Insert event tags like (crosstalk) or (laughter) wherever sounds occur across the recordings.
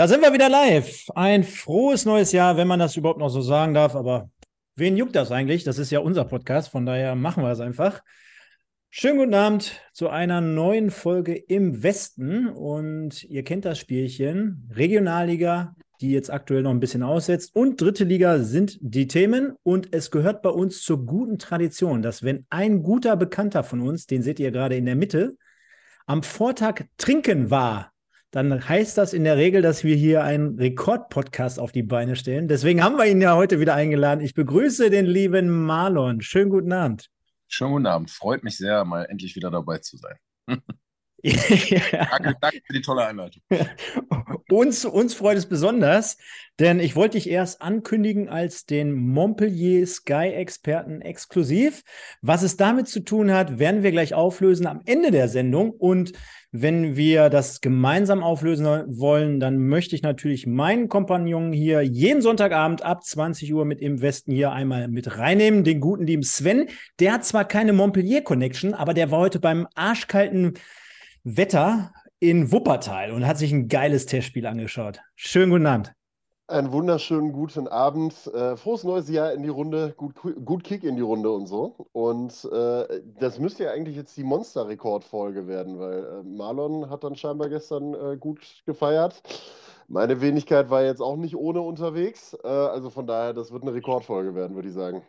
Da sind wir wieder live. Ein frohes neues Jahr, wenn man das überhaupt noch so sagen darf. Aber wen juckt das eigentlich? Das ist ja unser Podcast, von daher machen wir es einfach. Schönen guten Abend zu einer neuen Folge im Westen. Und ihr kennt das Spielchen. Regionalliga, die jetzt aktuell noch ein bisschen aussetzt. Und dritte Liga sind die Themen. Und es gehört bei uns zur guten Tradition, dass wenn ein guter Bekannter von uns, den seht ihr gerade in der Mitte, am Vortag trinken war, dann heißt das in der Regel, dass wir hier einen Rekord-Podcast auf die Beine stellen. Deswegen haben wir ihn ja heute wieder eingeladen. Ich begrüße den lieben Marlon. Schönen guten Abend. Schönen guten Abend. Freut mich sehr, mal endlich wieder dabei zu sein. (laughs) ja. danke, danke, für die tolle Einleitung. (laughs) uns, uns freut es besonders, denn ich wollte dich erst ankündigen als den Montpellier Sky-Experten exklusiv. Was es damit zu tun hat, werden wir gleich auflösen am Ende der Sendung. Und wenn wir das gemeinsam auflösen wollen, dann möchte ich natürlich meinen Kompagnon hier jeden Sonntagabend ab 20 Uhr mit im Westen hier einmal mit reinnehmen. Den guten lieben Sven. Der hat zwar keine Montpellier-Connection, aber der war heute beim arschkalten Wetter in Wuppertal und hat sich ein geiles Testspiel angeschaut. Schönen guten Abend. Einen wunderschönen guten Abend. Äh, frohes neues Jahr in die Runde. Gut, gut Kick in die Runde und so. Und äh, das müsste ja eigentlich jetzt die Monster-Rekordfolge werden, weil äh, Marlon hat dann scheinbar gestern äh, gut gefeiert. Meine Wenigkeit war jetzt auch nicht ohne unterwegs. Äh, also von daher, das wird eine Rekordfolge werden, würde ich sagen.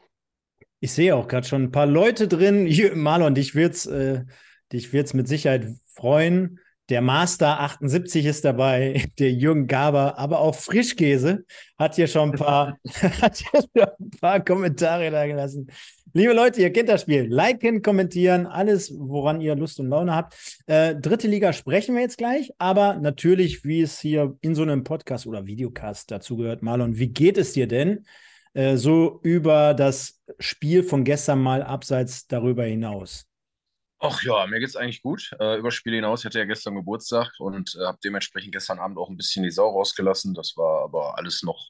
Ich sehe auch gerade schon ein paar Leute drin. Hier, Marlon, dich wird's, äh, dich wird's mit Sicherheit freuen. Der Master 78 ist dabei, (laughs) der Jürgen Gaber, aber auch Frischkäse hat hier schon ein paar, (laughs) (laughs) hat hier schon ein paar Kommentare da gelassen. Liebe Leute, ihr kennt das Spiel. Liken, kommentieren, alles, woran ihr Lust und Laune habt. Äh, dritte Liga sprechen wir jetzt gleich, aber natürlich, wie es hier in so einem Podcast oder Videocast dazugehört, Marlon, wie geht es dir denn äh, so über das Spiel von gestern mal abseits darüber hinaus? Ach ja, mir geht's eigentlich gut. Äh, über Spiele hinaus, ich hatte ja gestern Geburtstag und äh, habe dementsprechend gestern Abend auch ein bisschen die Sau rausgelassen. Das war aber alles noch,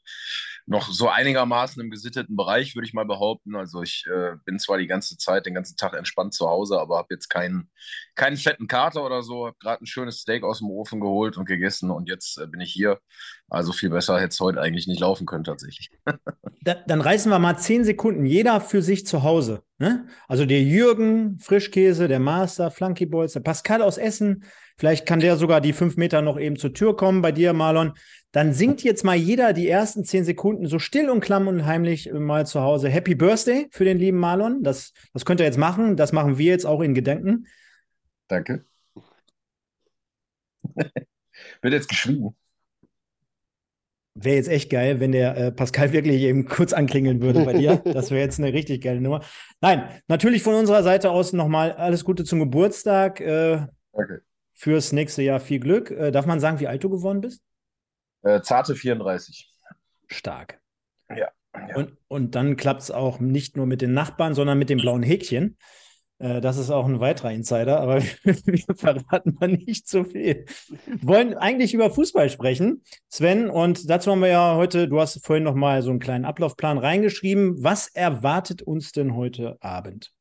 noch so einigermaßen im gesitteten Bereich, würde ich mal behaupten. Also ich äh, bin zwar die ganze Zeit, den ganzen Tag entspannt zu Hause, aber habe jetzt keinen, keinen fetten Kater oder so. Habe gerade ein schönes Steak aus dem Ofen geholt und gegessen und jetzt äh, bin ich hier. Also viel besser hätte es heute eigentlich nicht laufen können tatsächlich. (laughs) da, dann reißen wir mal zehn Sekunden, jeder für sich zu Hause. Ne? Also der Jürgen, Frischkäse, der Master, Flunky Boys, der Pascal aus Essen, vielleicht kann der sogar die fünf Meter noch eben zur Tür kommen bei dir, Marlon. Dann singt jetzt mal jeder die ersten zehn Sekunden so still und klamm und heimlich mal zu Hause Happy Birthday für den lieben Marlon. Das, das könnt ihr jetzt machen. Das machen wir jetzt auch in Gedenken. Danke. (laughs) Wird jetzt geschwiegen. Wäre jetzt echt geil, wenn der äh, Pascal (laughs) wirklich eben kurz anklingeln würde bei dir. (laughs) Das wäre jetzt eine richtig geile Nummer. Nein, natürlich von unserer Seite aus nochmal alles Gute zum Geburtstag. Äh, okay. Fürs nächste Jahr viel Glück. Äh, darf man sagen, wie alt du geworden bist? Äh, zarte 34. Stark. Ja. ja. Und, und dann klappt es auch nicht nur mit den Nachbarn, sondern mit dem blauen Häkchen. Äh, das ist auch ein weiterer Insider, aber (laughs) wir verraten mal nicht so viel. Wollen eigentlich über Fußball sprechen, Sven, und dazu haben wir ja heute, du hast vorhin noch mal so einen kleinen Ablaufplan reingeschrieben. Was erwartet uns denn heute Abend?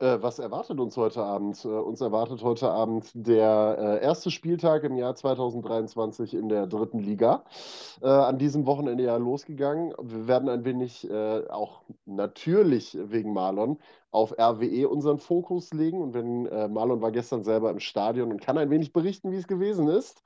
Äh, was erwartet uns heute Abend? Äh, uns erwartet heute Abend der äh, erste Spieltag im Jahr 2023 in der dritten Liga. Äh, an diesem Wochenende ja losgegangen. Wir werden ein wenig äh, auch natürlich wegen Marlon auf RWE unseren Fokus legen. Und wenn äh, Marlon war gestern selber im Stadion und kann ein wenig berichten, wie es gewesen ist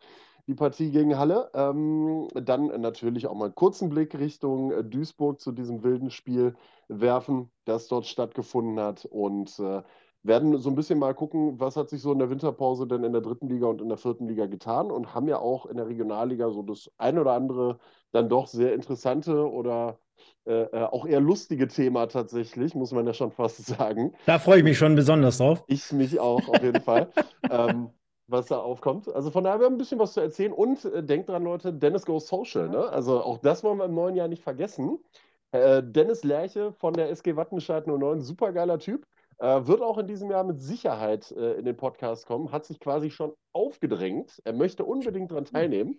die Partie gegen Halle. Ähm, dann natürlich auch mal einen kurzen Blick Richtung äh, Duisburg zu diesem wilden Spiel werfen, das dort stattgefunden hat. Und äh, werden so ein bisschen mal gucken, was hat sich so in der Winterpause denn in der dritten Liga und in der vierten Liga getan und haben ja auch in der Regionalliga so das ein oder andere dann doch sehr interessante oder äh, äh auch eher lustige Thema tatsächlich, muss man ja schon fast (laughs) sagen. Da freue ich mich schon besonders drauf. Ich mich auch, auf jeden Fall. (laughs) ähm, was da aufkommt. Also von daher, wir haben ein bisschen was zu erzählen. Und äh, denkt dran, Leute, Dennis Goes Social. Ne? Also auch das wollen wir im neuen Jahr nicht vergessen. Äh, Dennis Lerche von der SG Wattenscheid 09, super geiler Typ. Äh, wird auch in diesem Jahr mit Sicherheit äh, in den Podcast kommen, hat sich quasi schon aufgedrängt. Er möchte unbedingt daran teilnehmen.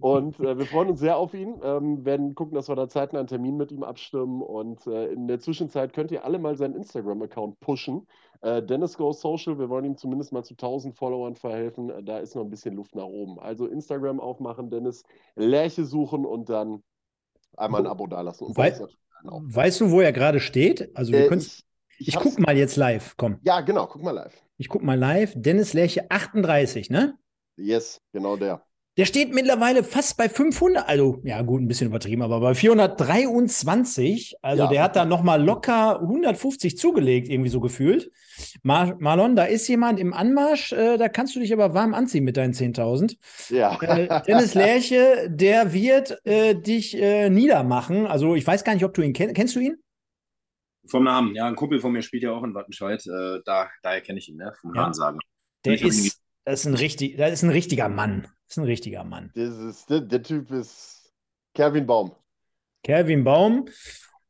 Und äh, wir freuen uns sehr auf ihn. Ähm, werden gucken, dass wir da zeitnah einen Termin mit ihm abstimmen. Und äh, in der Zwischenzeit könnt ihr alle mal seinen Instagram-Account pushen. Äh, Dennis Goes Social, wir wollen ihm zumindest mal zu 1000 Followern verhelfen. Äh, da ist noch ein bisschen Luft nach oben. Also Instagram aufmachen, Dennis, Lerche suchen und dann einmal ein Abo dalassen. Wei weißt du, wo er gerade steht? Also, du könntest. Ich, ich guck mal jetzt live, komm. Ja, genau, guck mal live. Ich guck mal live. Dennis Lerche 38, ne? Yes, genau der. Der steht mittlerweile fast bei 500, also ja gut, ein bisschen übertrieben, aber bei 423. Also ja. der hat da nochmal locker 150 zugelegt, irgendwie so gefühlt. Mar Marlon, da ist jemand im Anmarsch, äh, da kannst du dich aber warm anziehen mit deinen 10.000. Ja. Äh, Dennis Lerche, der wird äh, dich äh, niedermachen. Also ich weiß gar nicht, ob du ihn kennst. Kennst du ihn? Vom Namen, ja, ein Kumpel von mir spielt ja auch in Wattenscheid. Äh, da, daher kenne ich ihn, ne? Vom ja. sagen. Der ist, das ist, ein richtig, das ist ein richtiger Mann. Das ist ein richtiger Mann. Das ist, der, der Typ ist Kevin Baum. Kevin Baum.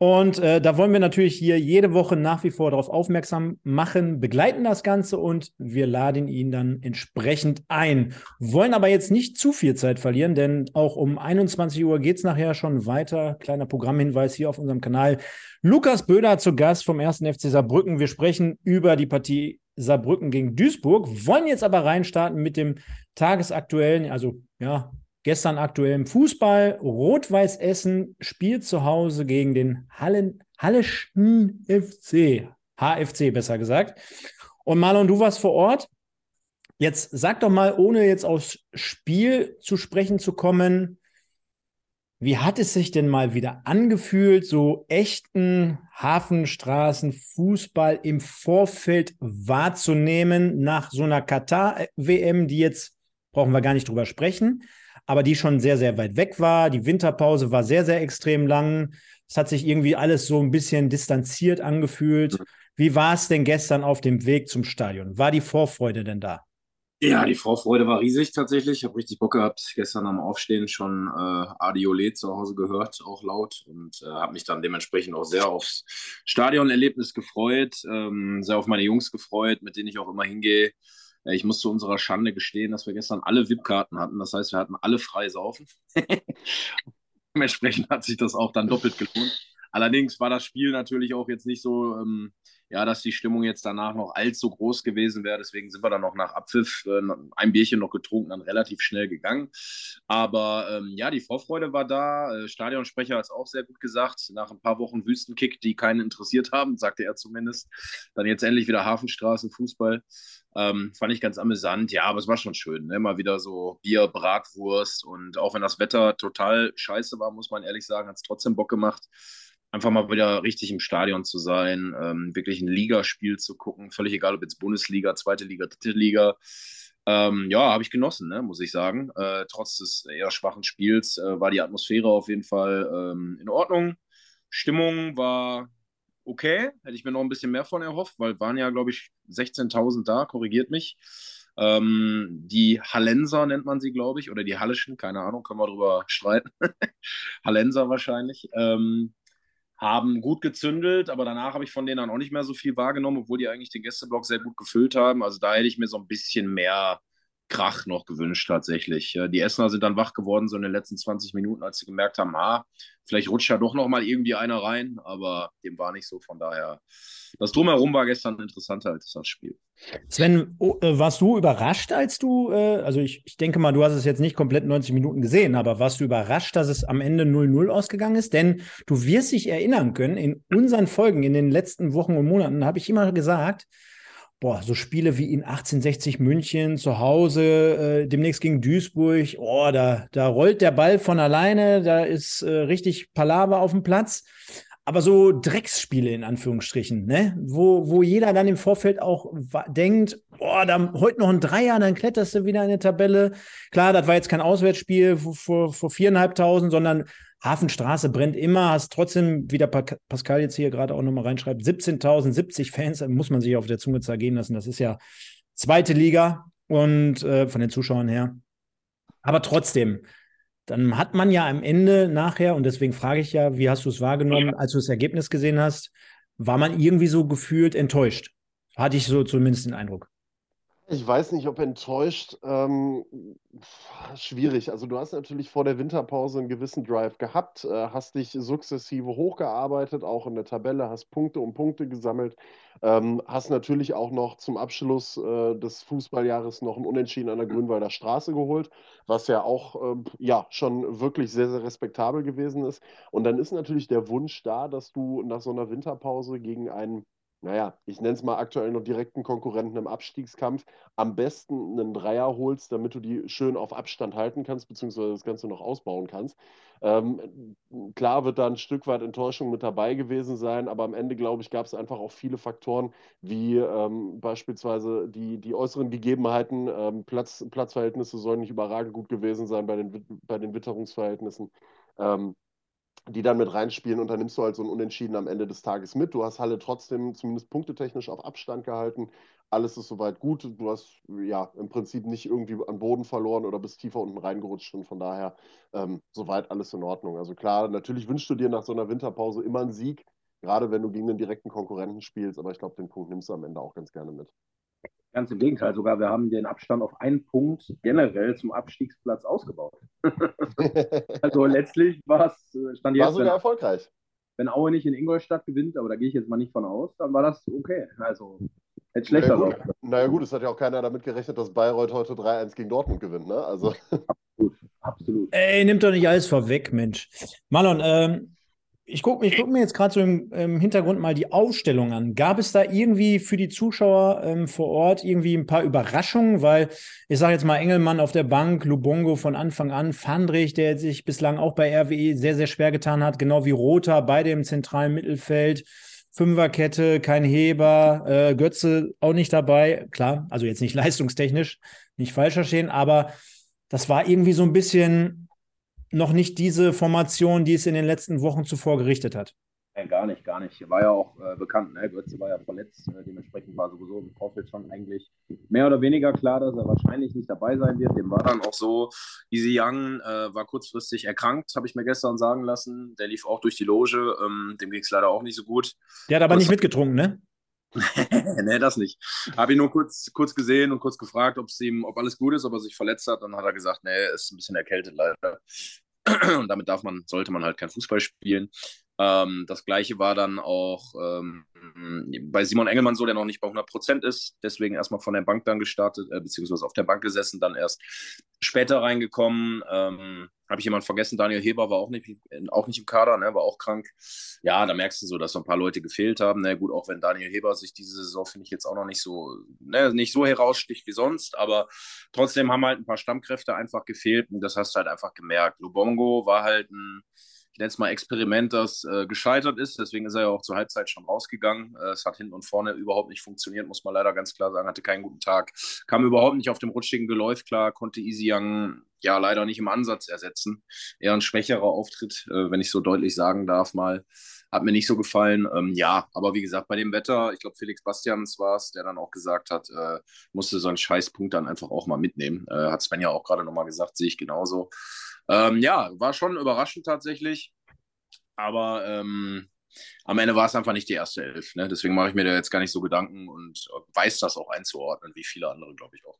Und äh, da wollen wir natürlich hier jede Woche nach wie vor darauf aufmerksam machen, begleiten das Ganze und wir laden ihn dann entsprechend ein. Wollen aber jetzt nicht zu viel Zeit verlieren, denn auch um 21 Uhr geht es nachher schon weiter. Kleiner Programmhinweis hier auf unserem Kanal. Lukas Böder zu Gast vom 1. FC Saarbrücken. Wir sprechen über die Partie Saarbrücken gegen Duisburg, wollen jetzt aber reinstarten mit dem tagesaktuellen, also ja, Gestern aktuell im Fußball. Rot-Weiß Essen spielt zu Hause gegen den Hallen, Halleschen FC. HFC besser gesagt. Und Marlon, du warst vor Ort. Jetzt sag doch mal, ohne jetzt aufs Spiel zu sprechen zu kommen, wie hat es sich denn mal wieder angefühlt, so echten Hafenstraßen Fußball im Vorfeld wahrzunehmen nach so einer Katar-WM, die jetzt brauchen wir gar nicht drüber sprechen aber die schon sehr, sehr weit weg war. Die Winterpause war sehr, sehr extrem lang. Es hat sich irgendwie alles so ein bisschen distanziert angefühlt. Wie war es denn gestern auf dem Weg zum Stadion? War die Vorfreude denn da? Ja, die Vorfreude war riesig tatsächlich. Ich habe richtig Bock gehabt. Gestern am Aufstehen schon äh, Adiole zu Hause gehört, auch laut. Und äh, habe mich dann dementsprechend auch sehr aufs Stadionerlebnis gefreut. Ähm, sehr auf meine Jungs gefreut, mit denen ich auch immer hingehe. Ich muss zu unserer Schande gestehen, dass wir gestern alle VIP-Karten hatten. Das heißt, wir hatten alle frei saufen. (laughs) Dementsprechend hat sich das auch dann doppelt gelohnt. Allerdings war das Spiel natürlich auch jetzt nicht so, ähm, ja, dass die Stimmung jetzt danach noch allzu groß gewesen wäre. Deswegen sind wir dann noch nach Abpfiff äh, ein Bierchen noch getrunken, dann relativ schnell gegangen. Aber ähm, ja, die Vorfreude war da. Äh, Stadionsprecher hat es auch sehr gut gesagt. Nach ein paar Wochen Wüstenkick, die keinen interessiert haben, sagte er zumindest. Dann jetzt endlich wieder Hafenstraße, Fußball. Ähm, fand ich ganz amüsant. Ja, aber es war schon schön. Ne? Mal wieder so Bier, Bratwurst und auch wenn das Wetter total scheiße war, muss man ehrlich sagen, hat es trotzdem Bock gemacht einfach mal wieder richtig im Stadion zu sein, ähm, wirklich ein Ligaspiel zu gucken, völlig egal, ob jetzt Bundesliga, zweite Liga, dritte Liga. Ähm, ja, habe ich genossen, ne, muss ich sagen. Äh, trotz des eher schwachen Spiels äh, war die Atmosphäre auf jeden Fall ähm, in Ordnung. Stimmung war okay, hätte ich mir noch ein bisschen mehr von erhofft, weil waren ja, glaube ich, 16.000 da, korrigiert mich. Ähm, die Hallenser nennt man sie, glaube ich, oder die Hallischen, keine Ahnung, können wir drüber (laughs) streiten. Hallenser wahrscheinlich. Ähm, haben gut gezündelt, aber danach habe ich von denen dann auch nicht mehr so viel wahrgenommen, obwohl die eigentlich den Gästeblock sehr gut gefüllt haben. Also da hätte ich mir so ein bisschen mehr Krach noch gewünscht tatsächlich. Die Essener sind dann wach geworden, so in den letzten 20 Minuten, als sie gemerkt haben, ah, vielleicht rutscht ja doch noch mal irgendwie einer rein, aber dem war nicht so. Von daher, das Drumherum war gestern interessanter als das Spiel. Sven, oh, äh, warst du überrascht, als du, äh, also ich, ich denke mal, du hast es jetzt nicht komplett 90 Minuten gesehen, aber warst du überrascht, dass es am Ende 0-0 ausgegangen ist? Denn du wirst dich erinnern können, in unseren Folgen in den letzten Wochen und Monaten habe ich immer gesagt, boah, so Spiele wie in 1860 München zu Hause, äh, demnächst gegen Duisburg, oh, da, da rollt der Ball von alleine, da ist äh, richtig Palaver auf dem Platz. Aber so Drecksspiele in Anführungsstrichen, ne? Wo, wo jeder dann im Vorfeld auch denkt, boah, da heute noch ein Dreier, dann kletterst du wieder in die Tabelle. Klar, das war jetzt kein Auswärtsspiel vor, vor viereinhalbtausend, sondern Hafenstraße brennt immer, hast trotzdem, wie der Pascal jetzt hier gerade auch nochmal reinschreibt, 17.070 Fans, muss man sich auf der Zunge zergehen lassen. Das ist ja zweite Liga und äh, von den Zuschauern her. Aber trotzdem, dann hat man ja am Ende nachher, und deswegen frage ich ja, wie hast du es wahrgenommen, als du das Ergebnis gesehen hast, war man irgendwie so gefühlt enttäuscht? Hatte ich so zumindest den Eindruck. Ich weiß nicht, ob enttäuscht. Ähm, schwierig. Also du hast natürlich vor der Winterpause einen gewissen Drive gehabt, äh, hast dich sukzessive hochgearbeitet, auch in der Tabelle, hast Punkte um Punkte gesammelt, ähm, hast natürlich auch noch zum Abschluss äh, des Fußballjahres noch ein Unentschieden an der Grünwalder Straße geholt, was ja auch äh, ja schon wirklich sehr, sehr respektabel gewesen ist. Und dann ist natürlich der Wunsch da, dass du nach so einer Winterpause gegen einen naja, ich nenne es mal aktuell noch direkten Konkurrenten im Abstiegskampf, am besten einen Dreier holst, damit du die schön auf Abstand halten kannst, beziehungsweise das Ganze noch ausbauen kannst. Ähm, klar wird da ein Stück weit Enttäuschung mit dabei gewesen sein, aber am Ende, glaube ich, gab es einfach auch viele Faktoren, wie ähm, beispielsweise die, die äußeren Gegebenheiten. Ähm, Platz, Platzverhältnisse sollen nicht überragend gut gewesen sein bei den, bei den Witterungsverhältnissen. Ähm, die dann mit reinspielen und dann nimmst du halt so ein Unentschieden am Ende des Tages mit. Du hast Halle trotzdem zumindest punktetechnisch auf Abstand gehalten. Alles ist soweit gut. Du hast ja im Prinzip nicht irgendwie an Boden verloren oder bist tiefer unten reingerutscht und von daher ähm, soweit alles in Ordnung. Also klar, natürlich wünschst du dir nach so einer Winterpause immer einen Sieg, gerade wenn du gegen den direkten Konkurrenten spielst, aber ich glaube, den Punkt nimmst du am Ende auch ganz gerne mit. Ganz im Gegenteil, sogar wir haben den Abstand auf einen Punkt generell zum Abstiegsplatz ausgebaut. (laughs) also letztlich war es, äh, stand jetzt. War sogar wenn, erfolgreich. Wenn Aue nicht in Ingolstadt gewinnt, aber da gehe ich jetzt mal nicht von aus, dann war das okay. Also hätte schlechter naja, gut. naja gut, es hat ja auch keiner damit gerechnet, dass Bayreuth heute 3-1 gegen Dortmund gewinnt, ne? Also. Absolut, absolut. Ey, nimmt doch nicht alles vorweg, Mensch. Marlon, ähm, ich gucke guck mir jetzt gerade so im, im, Hintergrund mal die Ausstellung an. Gab es da irgendwie für die Zuschauer ähm, vor Ort irgendwie ein paar Überraschungen? Weil ich sage jetzt mal Engelmann auf der Bank, Lubongo von Anfang an, Fandrich, der sich bislang auch bei RWE sehr, sehr schwer getan hat, genau wie Rother, beide im zentralen Mittelfeld. Fünferkette, kein Heber, äh, Götze auch nicht dabei. Klar, also jetzt nicht (laughs) leistungstechnisch, nicht falsch verstehen, aber das war irgendwie so ein bisschen noch nicht diese Formation, die es in den letzten Wochen zuvor gerichtet hat. Nein, gar nicht, gar nicht. War ja auch äh, bekannt, ne? Götze war ja verletzt, äh, dementsprechend war sowieso im Vorfeld schon eigentlich mehr oder weniger klar, dass er wahrscheinlich nicht dabei sein wird. Dem war dann auch so, Easy Young äh, war kurzfristig erkrankt, habe ich mir gestern sagen lassen. Der lief auch durch die Loge, ähm, dem ging es leider auch nicht so gut. Der hat aber das nicht mitgetrunken, ne? (laughs) nee, das nicht. Habe ihn nur kurz, kurz gesehen und kurz gefragt, ob ihm, ob alles gut ist, ob er sich verletzt hat. Dann hat er gesagt, nee, ist ein bisschen erkältet leider. (clears throat) Und damit darf man, sollte man halt kein Fußball spielen. Ähm, das gleiche war dann auch ähm, bei Simon Engelmann so, der noch nicht bei 100 Prozent ist, deswegen erstmal von der Bank dann gestartet, äh, beziehungsweise auf der Bank gesessen, dann erst später reingekommen. Ähm, Habe ich jemanden vergessen? Daniel Heber war auch nicht, auch nicht im Kader, ne, war auch krank. Ja, da merkst du so, dass so ein paar Leute gefehlt haben. Na ne, gut, auch wenn Daniel Heber sich diese Saison, finde ich, jetzt auch noch nicht so, ne, nicht so heraussticht wie sonst, aber trotzdem haben halt ein paar Stammkräfte einfach gefehlt und das hast du halt einfach gemerkt. Lubongo war halt ein ich nenne es mal Experiment, das äh, gescheitert ist. Deswegen ist er ja auch zur Halbzeit schon rausgegangen. Äh, es hat hinten und vorne überhaupt nicht funktioniert, muss man leider ganz klar sagen. Hatte keinen guten Tag. Kam überhaupt nicht auf dem rutschigen Geläuf klar, konnte Young ja leider nicht im Ansatz ersetzen. Eher ein schwächerer Auftritt, äh, wenn ich so deutlich sagen darf, mal. Hat mir nicht so gefallen. Ähm, ja, aber wie gesagt, bei dem Wetter, ich glaube, Felix Bastians war es, der dann auch gesagt hat, äh, musste so einen Scheißpunkt dann einfach auch mal mitnehmen. Äh, hat Sven ja auch gerade nochmal gesagt, sehe ich genauso. Ähm, ja, war schon überraschend tatsächlich. Aber ähm, am Ende war es einfach nicht die erste Elf. Ne? Deswegen mache ich mir da jetzt gar nicht so Gedanken und weiß das auch einzuordnen, wie viele andere, glaube ich, auch.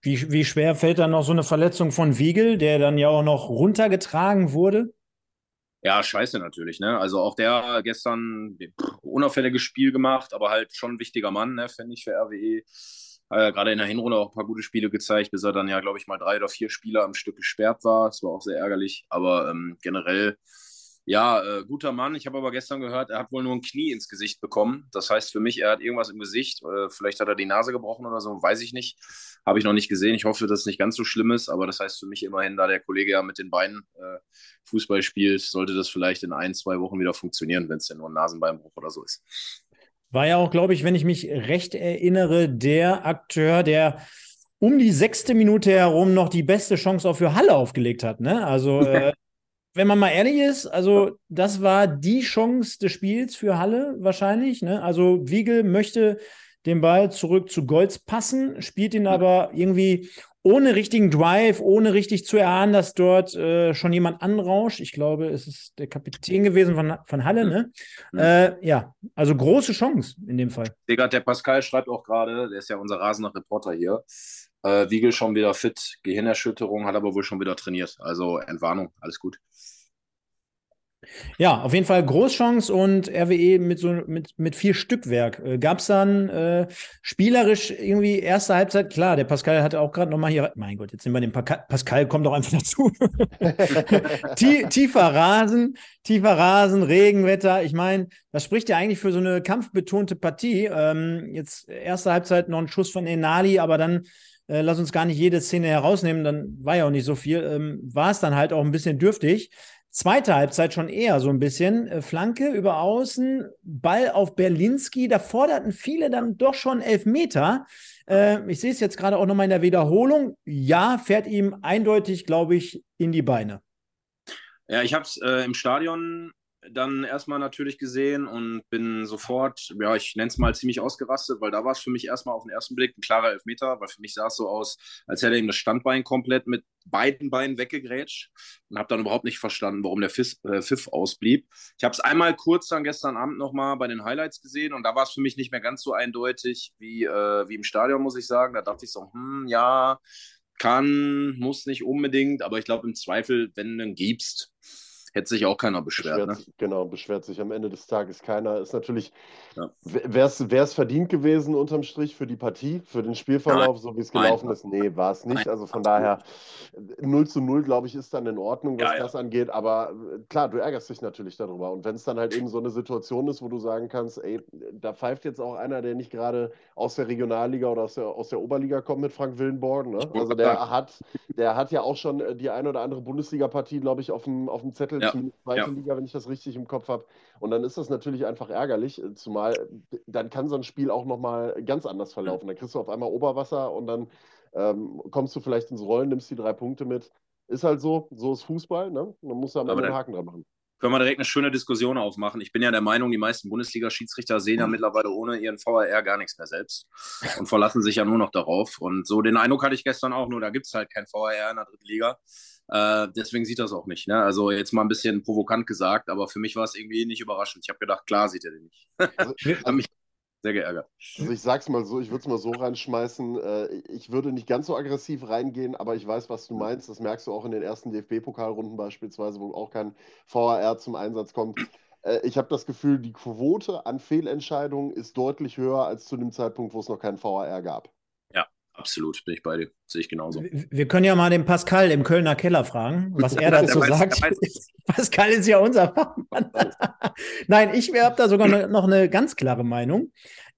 Wie, wie schwer fällt dann noch so eine Verletzung von Wiegel, der dann ja auch noch runtergetragen wurde? Ja, scheiße natürlich, ne? Also auch der gestern unauffälliges Spiel gemacht, aber halt schon ein wichtiger Mann, ne, finde ich, für RWE. Äh, Gerade in der Hinrunde auch ein paar gute Spiele gezeigt, bis er dann ja, glaube ich, mal drei oder vier Spieler am Stück gesperrt war. Das war auch sehr ärgerlich. Aber ähm, generell, ja, äh, guter Mann. Ich habe aber gestern gehört, er hat wohl nur ein Knie ins Gesicht bekommen. Das heißt für mich, er hat irgendwas im Gesicht. Äh, vielleicht hat er die Nase gebrochen oder so, weiß ich nicht. Habe ich noch nicht gesehen. Ich hoffe, dass es nicht ganz so schlimm ist. Aber das heißt für mich immerhin, da der Kollege ja mit den Beinen äh, Fußball spielt, sollte das vielleicht in ein, zwei Wochen wieder funktionieren, wenn es denn nur ein Nasenbeinbruch oder so ist. War ja auch, glaube ich, wenn ich mich recht erinnere, der Akteur, der um die sechste Minute herum noch die beste Chance auch für Halle aufgelegt hat. Ne? Also, (laughs) äh, wenn man mal ehrlich ist, also das war die Chance des Spiels für Halle wahrscheinlich. Ne? Also Wiegel möchte den Ball zurück zu Golds passen, spielt ihn aber irgendwie ohne richtigen Drive, ohne richtig zu erahnen, dass dort äh, schon jemand anrauscht. Ich glaube, es ist der Kapitän gewesen von, von Halle, ne? Mhm. Äh, ja, also große Chance in dem Fall. Digga, der Pascal schreibt auch gerade, der ist ja unser rasender Reporter hier. Äh, Wiegel schon wieder fit, Gehirnerschütterung, hat aber wohl schon wieder trainiert. Also Entwarnung, alles gut. Ja, auf jeden Fall Großchance und RWE mit so mit, mit viel Stückwerk. Äh, Gab es dann äh, spielerisch irgendwie erste Halbzeit? Klar, der Pascal hatte auch gerade nochmal hier. Mein Gott, jetzt nehmen wir den pa Pascal, kommt doch einfach dazu. (laughs) tiefer Rasen, tiefer Rasen, Regenwetter. Ich meine, das spricht ja eigentlich für so eine kampfbetonte Partie. Ähm, jetzt erste Halbzeit noch ein Schuss von Enali, aber dann äh, lass uns gar nicht jede Szene herausnehmen, dann war ja auch nicht so viel. Ähm, war es dann halt auch ein bisschen dürftig. Zweite Halbzeit schon eher so ein bisschen. Äh, Flanke über Außen, Ball auf Berlinski. Da forderten viele dann doch schon elf Meter. Äh, ich sehe es jetzt gerade auch nochmal in der Wiederholung. Ja, fährt ihm eindeutig, glaube ich, in die Beine. Ja, ich habe es äh, im Stadion dann erstmal natürlich gesehen und bin sofort, ja, ich nenne es mal ziemlich ausgerastet, weil da war es für mich erstmal auf den ersten Blick ein klarer Elfmeter, weil für mich sah es so aus, als hätte er ihm das Standbein komplett mit beiden Beinen weggegrätscht und habe dann überhaupt nicht verstanden, warum der Pfiff, äh, Pfiff ausblieb. Ich habe es einmal kurz dann gestern Abend nochmal bei den Highlights gesehen und da war es für mich nicht mehr ganz so eindeutig wie, äh, wie im Stadion, muss ich sagen. Da dachte ich so, hm, ja, kann, muss nicht unbedingt, aber ich glaube im Zweifel, wenn du ihn gibst, hätte sich auch keiner beschwert. beschwert ne? Genau, beschwert sich am Ende des Tages keiner. Ist natürlich, ja. wäre es verdient gewesen unterm Strich für die Partie, für den Spielverlauf, Nein. so wie es gelaufen Nein. ist? Nee, war es nicht. Nein. Also von daher 0 zu 0, glaube ich, ist dann in Ordnung, was ja, das ja. angeht. Aber äh, klar, du ärgerst dich natürlich darüber. Und wenn es dann halt eben so eine Situation ist, wo du sagen kannst, ey, da pfeift jetzt auch einer, der nicht gerade aus der Regionalliga oder aus der, aus der Oberliga kommt mit Frank Willenborg. Ne? Also der hat, der hat ja auch schon äh, die ein oder andere Bundesliga-Partie, glaube ich, auf dem, auf dem Zettel ja. zumindest zweite ja. Liga, wenn ich das richtig im Kopf habe. Und dann ist das natürlich einfach ärgerlich, äh, zumal dann kann so ein Spiel auch nochmal ganz anders verlaufen. Dann kriegst du auf einmal Oberwasser und dann ähm, kommst du vielleicht ins Rollen, nimmst die drei Punkte mit. Ist halt so, so ist Fußball, ne? Man muss da Ende einen Haken dran machen können wir direkt eine schöne Diskussion aufmachen. Ich bin ja der Meinung, die meisten Bundesliga-Schiedsrichter sehen ja mittlerweile ohne ihren VAR gar nichts mehr selbst und verlassen sich ja nur noch darauf. Und so den Eindruck hatte ich gestern auch, nur da gibt es halt kein VAR in der dritten Liga. Äh, deswegen sieht das auch nicht. Ne? Also jetzt mal ein bisschen provokant gesagt, aber für mich war es irgendwie nicht überraschend. Ich habe gedacht, klar sieht er den nicht. (laughs) Also, (laughs) mich sehr geärgert. Also ich sag's mal so, ich würde es mal so reinschmeißen. Äh, ich würde nicht ganz so aggressiv reingehen, aber ich weiß, was du meinst. Das merkst du auch in den ersten DFB-Pokalrunden beispielsweise, wo auch kein VAR zum Einsatz kommt. Äh, ich habe das Gefühl, die Quote an Fehlentscheidungen ist deutlich höher als zu dem Zeitpunkt, wo es noch kein VAR gab. Absolut, bin ich bei dir. Sehe ich genauso. Wir können ja mal den Pascal im Kölner Keller fragen, was er dazu weiß, sagt. (laughs) Pascal ist ja unser Fachmann. (laughs) Nein, ich habe da sogar noch eine ganz klare Meinung.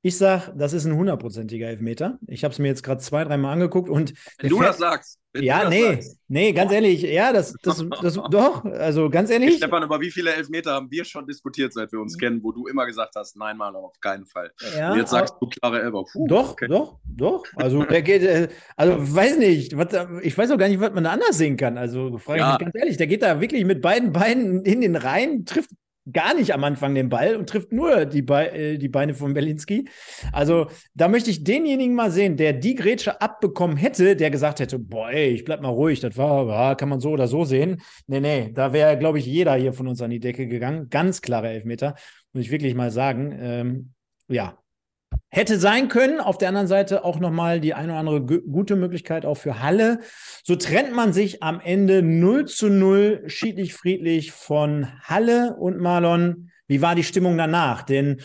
Ich sage, das ist ein hundertprozentiger Elfmeter. Ich habe es mir jetzt gerade zwei, dreimal angeguckt und. Wenn du das sagst. ja, das nee, sagst. nee, ganz ehrlich, ja, das, das, das, (laughs) doch, also ganz ehrlich. Hey, Stefan, über wie viele Elfmeter haben wir schon diskutiert, seit wir uns kennen, wo du immer gesagt hast, nein, mal auf keinen Fall. Ja, und jetzt sagst du klare Elfer. Puh, doch, okay. doch, doch. Also der geht, äh, also weiß nicht, was, ich weiß auch gar nicht, was man da anders sehen kann. Also frage ich ja. mich ganz ehrlich, der geht da wirklich mit beiden Beinen in den Reihen, trifft gar nicht am Anfang den Ball und trifft nur die, Be äh, die Beine von Berlinski. Also da möchte ich denjenigen mal sehen, der die Grätsche abbekommen hätte, der gesagt hätte, boah, ey, ich bleib mal ruhig, das war, ja, kann man so oder so sehen. Nee, nee, da wäre, glaube ich, jeder hier von uns an die Decke gegangen. Ganz klare Elfmeter, muss ich wirklich mal sagen. Ähm, ja, Hätte sein können, auf der anderen Seite auch nochmal die eine oder andere gute Möglichkeit auch für Halle. So trennt man sich am Ende 0 zu 0 schiedlich friedlich von Halle und Marlon. Wie war die Stimmung danach? Denn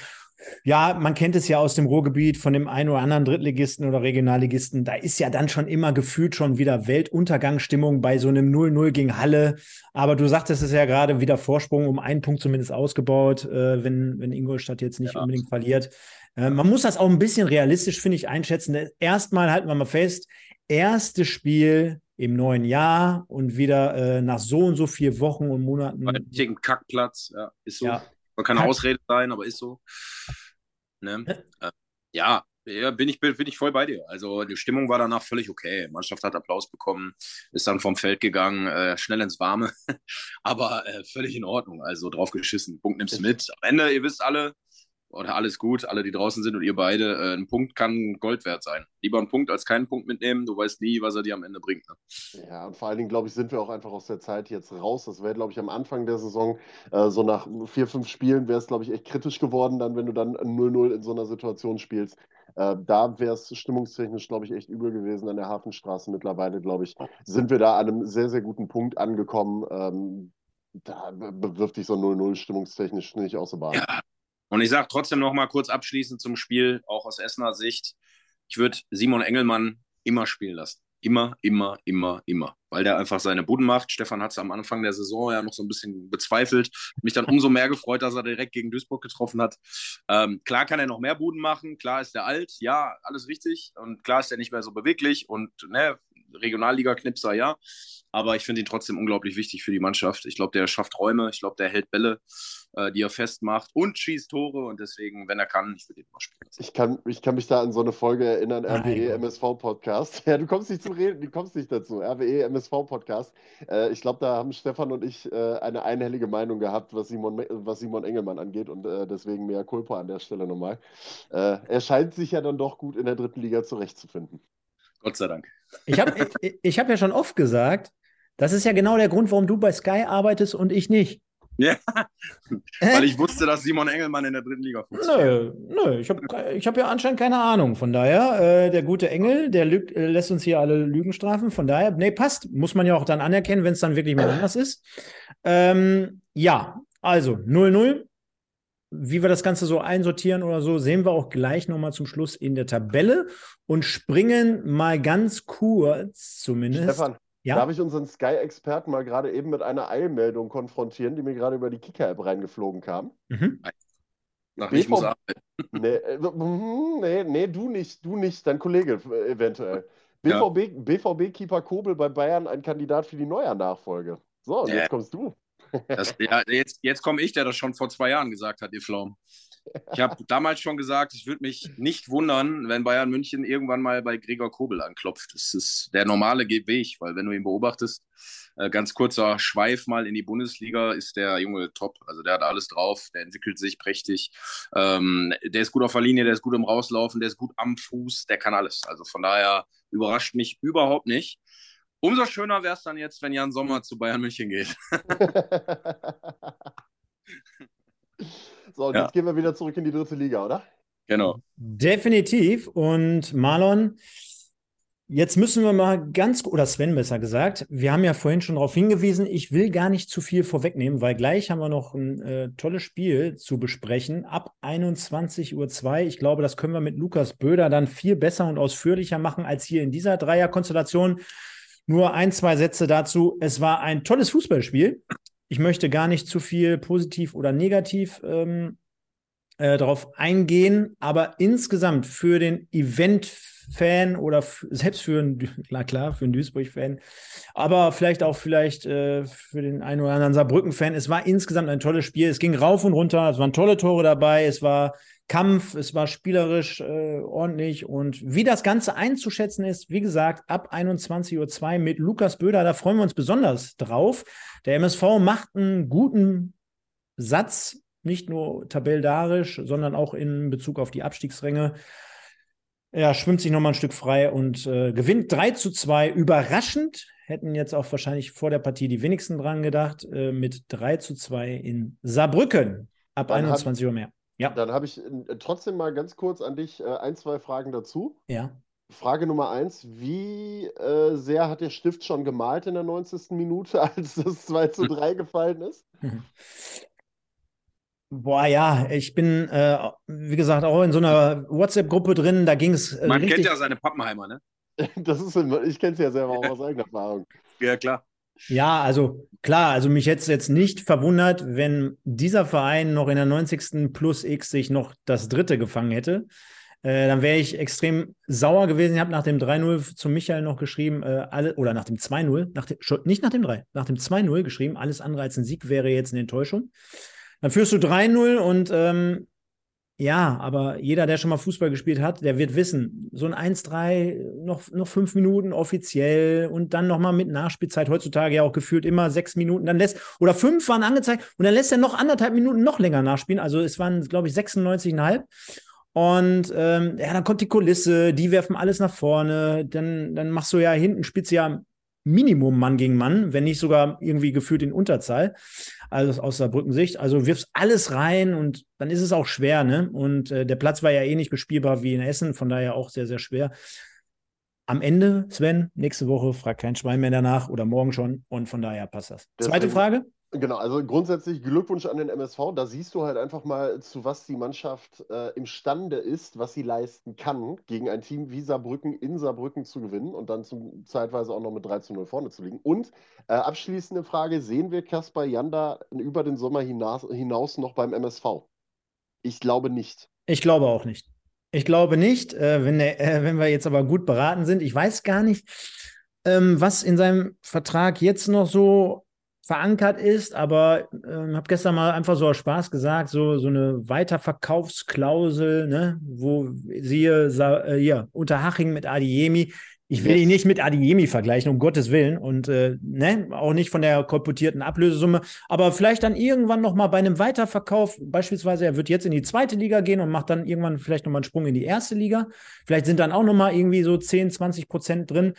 ja, man kennt es ja aus dem Ruhrgebiet von dem einen oder anderen Drittligisten oder Regionalligisten. Da ist ja dann schon immer gefühlt schon wieder Weltuntergangsstimmung bei so einem 0-0 gegen Halle. Aber du sagtest es ja gerade, wieder Vorsprung um einen Punkt zumindest ausgebaut, äh, wenn, wenn Ingolstadt jetzt nicht ja. unbedingt verliert. Äh, man muss das auch ein bisschen realistisch, finde ich, einschätzen. Erstmal halten wir mal fest, erstes Spiel im neuen Jahr und wieder äh, nach so und so vier Wochen und Monaten. Bei dem Kackplatz, ja, ist so. Ja. Man kann Kack. Ausrede sein, aber ist so. Ne? Äh, ja, ja, bin ich, bin, bin ich voll bei dir. Also die Stimmung war danach völlig okay. Die Mannschaft hat Applaus bekommen, ist dann vom Feld gegangen, äh, schnell ins Warme, (laughs) aber äh, völlig in Ordnung. Also drauf geschissen. Punkt nimmst du mit. Am Ende, ihr wisst alle, oder alles gut, alle, die draußen sind und ihr beide, äh, ein Punkt kann Gold wert sein. Lieber ein Punkt als keinen Punkt mitnehmen. Du weißt nie, was er dir am Ende bringt. Ne? Ja, und vor allen Dingen, glaube ich, sind wir auch einfach aus der Zeit jetzt raus. Das wäre, glaube ich, am Anfang der Saison, äh, so nach vier, fünf Spielen, wäre es, glaube ich, echt kritisch geworden, dann, wenn du dann 0-0 in so einer Situation spielst. Äh, da wäre es stimmungstechnisch, glaube ich, echt übel gewesen an der Hafenstraße. Mittlerweile, glaube ich, sind wir da an einem sehr, sehr guten Punkt angekommen. Ähm, da bewirft dich so 0-0 stimmungstechnisch nicht aus der Bahn. Ja. Und ich sage trotzdem noch mal kurz abschließend zum Spiel, auch aus Essener Sicht, ich würde Simon Engelmann immer spielen lassen. Immer, immer, immer, immer. Weil der einfach seine Buden macht. Stefan hat es am Anfang der Saison ja noch so ein bisschen bezweifelt. Mich dann umso mehr gefreut, dass er direkt gegen Duisburg getroffen hat. Ähm, klar kann er noch mehr Buden machen. Klar ist er alt. Ja, alles richtig. Und klar ist er nicht mehr so beweglich. Und ne, Regionalliga-Knipser, ja. Aber ich finde ihn trotzdem unglaublich wichtig für die Mannschaft. Ich glaube, der schafft Räume. Ich glaube, der hält Bälle, äh, die er festmacht und schießt Tore. Und deswegen, wenn er kann, ich würde ihn mal spielen. Ich kann, ich kann mich da an so eine Folge erinnern, RWE MSV-Podcast. (laughs) Ja, du kommst nicht zum Reden, du kommst nicht dazu. RWE MSV-Podcast. Äh, ich glaube, da haben Stefan und ich äh, eine einhellige Meinung gehabt, was Simon, was Simon Engelmann angeht. Und äh, deswegen mehr Culpa an der Stelle nochmal. Äh, er scheint sich ja dann doch gut in der dritten Liga zurechtzufinden. Gott sei Dank. Ich habe (laughs) ich, ich hab ja schon oft gesagt, das ist ja genau der Grund, warum du bei Sky arbeitest und ich nicht. Ja, weil ich wusste, dass Simon Engelmann in der dritten Liga funktioniert. Nö, nö, ich habe ich hab ja anscheinend keine Ahnung. Von daher, äh, der gute Engel, der lügt, äh, lässt uns hier alle Lügen strafen. Von daher, nee, passt. Muss man ja auch dann anerkennen, wenn es dann wirklich mal anders ist. Ähm, ja, also 0-0. Wie wir das Ganze so einsortieren oder so, sehen wir auch gleich nochmal zum Schluss in der Tabelle und springen mal ganz kurz zumindest. Stefan, ja? Darf ich unseren Sky-Experten mal gerade eben mit einer Eilmeldung konfrontieren, die mir gerade über die Kicker-App reingeflogen kam? Mhm. Nach ich muss arbeiten. (laughs) Nee, äh, mhm, nee, nee, du nicht, du nicht, dein Kollege eventuell. BVB, ja. BVB-Keeper Kobel bei Bayern ein Kandidat für die neue Nachfolge. So, und ja. jetzt kommst du. Das, ja, jetzt, jetzt komme ich, der das schon vor zwei Jahren gesagt hat, ihr Pflaumen. Ich habe damals schon gesagt, es würde mich nicht wundern, wenn Bayern München irgendwann mal bei Gregor Kobel anklopft. Das ist der normale Weg, weil wenn du ihn beobachtest, äh, ganz kurzer Schweif mal in die Bundesliga, ist der Junge top. Also der hat alles drauf, der entwickelt sich prächtig. Ähm, der ist gut auf der Linie, der ist gut im Rauslaufen, der ist gut am Fuß, der kann alles. Also von daher überrascht mich überhaupt nicht. Umso schöner wäre es dann jetzt, wenn Jan Sommer zu Bayern München geht. (laughs) So, und ja. jetzt gehen wir wieder zurück in die dritte Liga, oder? Genau. Definitiv. Und Marlon, jetzt müssen wir mal ganz, oder Sven besser gesagt, wir haben ja vorhin schon darauf hingewiesen, ich will gar nicht zu viel vorwegnehmen, weil gleich haben wir noch ein äh, tolles Spiel zu besprechen. Ab 21.02 Uhr. Ich glaube, das können wir mit Lukas Böder dann viel besser und ausführlicher machen als hier in dieser Dreierkonstellation. Nur ein, zwei Sätze dazu. Es war ein tolles Fußballspiel. Ich möchte gar nicht zu viel positiv oder negativ ähm, äh, darauf eingehen, aber insgesamt für den Event-Fan oder selbst für einen, (laughs) klar, klar, für einen Duisburg-Fan, aber vielleicht auch vielleicht äh, für den einen oder anderen Saarbrücken-Fan, es war insgesamt ein tolles Spiel. Es ging rauf und runter, es waren tolle Tore dabei, es war Kampf, es war spielerisch äh, ordentlich und wie das Ganze einzuschätzen ist, wie gesagt, ab 21.02 Uhr mit Lukas Böder, da freuen wir uns besonders drauf. Der MSV macht einen guten Satz, nicht nur tabellarisch, sondern auch in Bezug auf die Abstiegsränge. Er schwimmt sich nochmal ein Stück frei und äh, gewinnt 3 zu 2. Überraschend, hätten jetzt auch wahrscheinlich vor der Partie die wenigsten dran gedacht, äh, mit 3 zu 2 in Saarbrücken ab Dann 21 Uhr mehr. Ja. Dann habe ich äh, trotzdem mal ganz kurz an dich äh, ein, zwei Fragen dazu. Ja. Frage Nummer eins: Wie äh, sehr hat der Stift schon gemalt in der 90. Minute, (laughs) als das 2 zu 3 (laughs) gefallen ist? Boah, ja, ich bin, äh, wie gesagt, auch in so einer WhatsApp-Gruppe drin, da ging es. Äh, Man richtig... kennt ja seine Pappenheimer, ne? (laughs) Das ist, ich kenne es ja selber auch aus eigener Erfahrung. Ja, klar. Ja, also klar, also mich hätte es jetzt nicht verwundert, wenn dieser Verein noch in der 90. plus X sich noch das dritte gefangen hätte. Äh, dann wäre ich extrem sauer gewesen. Ich habe nach dem 3-0 zu Michael noch geschrieben, äh, alle, oder nach dem 2-0, nach dem, nicht nach dem 3, nach dem 2-0 geschrieben, alles andere als ein Sieg wäre jetzt eine Enttäuschung. Dann führst du 3-0 und ähm, Ja, aber jeder, der schon mal Fußball gespielt hat, der wird wissen, so ein 1-3, noch, noch fünf Minuten offiziell und dann nochmal mit Nachspielzeit, heutzutage ja auch gefühlt immer sechs Minuten, dann lässt, oder fünf waren angezeigt und dann lässt er noch anderthalb Minuten noch länger nachspielen. Also es waren, glaube ich, 96,5. Und ähm, ja, dann kommt die Kulisse, die werfen alles nach vorne, dann, dann machst du ja hinten, spielst ja Minimum Mann gegen Mann, wenn nicht sogar irgendwie gefühlt in Unterzahl. Also aus Saarbrücken-Sicht. Also wirfst alles rein und dann ist es auch schwer, ne? Und äh, der Platz war ja eh nicht bespielbar wie in Essen, von daher auch sehr, sehr schwer. Am Ende, Sven, nächste Woche fragt kein Schwein mehr danach oder morgen schon und von daher passt das. Deswegen, Zweite Frage. Genau, also grundsätzlich Glückwunsch an den MSV. Da siehst du halt einfach mal, zu was die Mannschaft äh, imstande ist, was sie leisten kann, gegen ein Team wie Saarbrücken in Saarbrücken zu gewinnen und dann zum, zeitweise auch noch mit 3 zu 0 vorne zu liegen. Und äh, abschließende Frage: Sehen wir Kaspar Janda über den Sommer hinaus, hinaus noch beim MSV? Ich glaube nicht. Ich glaube auch nicht. Ich glaube nicht, äh, wenn, der, äh, wenn wir jetzt aber gut beraten sind. Ich weiß gar nicht, ähm, was in seinem Vertrag jetzt noch so verankert ist, aber ähm, habe gestern mal einfach so aus Spaß gesagt, so, so eine Weiterverkaufsklausel, ne, wo siehe, äh, ja, Unterhaching mit Adiemi. Ich will ihn nicht mit Adiemi vergleichen, um Gottes Willen, und äh, ne, auch nicht von der kolportierten Ablösesumme, aber vielleicht dann irgendwann noch mal bei einem Weiterverkauf, beispielsweise, er wird jetzt in die zweite Liga gehen und macht dann irgendwann vielleicht noch mal einen Sprung in die erste Liga. Vielleicht sind dann auch noch mal irgendwie so 10, 20 Prozent drin.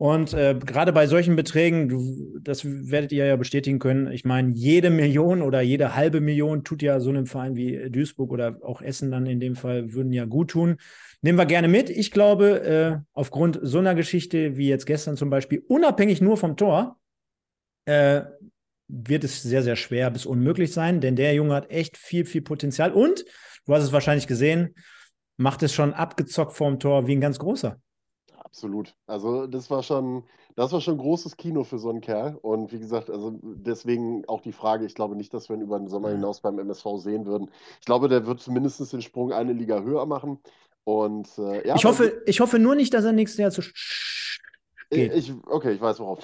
Und äh, gerade bei solchen Beträgen, du, das werdet ihr ja bestätigen können, ich meine, jede Million oder jede halbe Million tut ja so einem Verein wie Duisburg oder auch Essen dann in dem Fall, würden ja gut tun. Nehmen wir gerne mit. Ich glaube, äh, aufgrund so einer Geschichte wie jetzt gestern zum Beispiel, unabhängig nur vom Tor, äh, wird es sehr, sehr schwer bis unmöglich sein, denn der Junge hat echt viel, viel Potenzial und, du hast es wahrscheinlich gesehen, macht es schon abgezockt vorm Tor wie ein ganz großer. Absolut. Also das war schon, das war schon großes Kino für so einen Kerl. Und wie gesagt, also deswegen auch die Frage, ich glaube nicht, dass wir ihn über den Sommer hinaus beim MSV sehen würden. Ich glaube, der wird zumindest den Sprung eine Liga höher machen. Und äh, ja, ich hoffe, ich hoffe nur nicht, dass er nächstes Jahr zu geht. Ich, okay, ich weiß, worauf.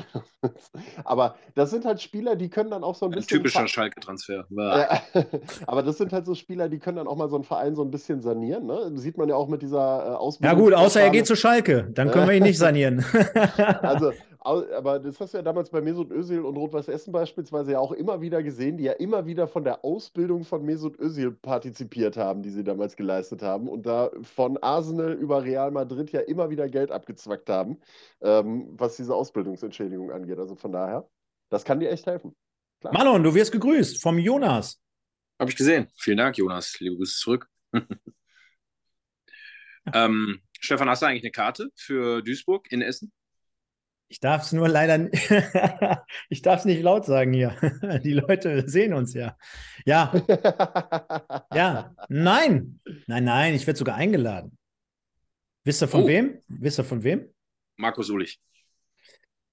aber das sind halt Spieler, die können dann auch so ein, ein bisschen. Typischer Schalke-Transfer. Ja. (laughs) aber das sind halt so Spieler, die können dann auch mal so einen Verein so ein bisschen sanieren. Ne? Sieht man ja auch mit dieser äh, Ausbildung. Ja, gut, außer er geht zu Schalke. Dann können wir ihn nicht sanieren. (laughs) also, aber das hast du ja damals bei Mesut Özil und Rot-Weiß Essen beispielsweise ja auch immer wieder gesehen, die ja immer wieder von der Ausbildung von Mesut Özil partizipiert haben, die sie damals geleistet haben und da von Arsenal über Real Madrid ja immer wieder Geld abgezwackt haben, ähm, was diese Ausbildungsentschädigung angeht. Also von daher, das kann dir echt helfen. Klar. Manon, du wirst gegrüßt vom Jonas. Habe ich gesehen. Vielen Dank, Jonas. Liebe Grüße zurück. (laughs) ähm, Stefan, hast du eigentlich eine Karte für Duisburg in Essen? Ich darf es nur leider, (laughs) ich darf es nicht laut sagen hier. (laughs) Die Leute sehen uns ja. Ja. (laughs) ja. Nein. Nein, nein, ich werde sogar eingeladen. Wisst ihr von oh. wem? Wisst ihr von wem? Markus Ulich.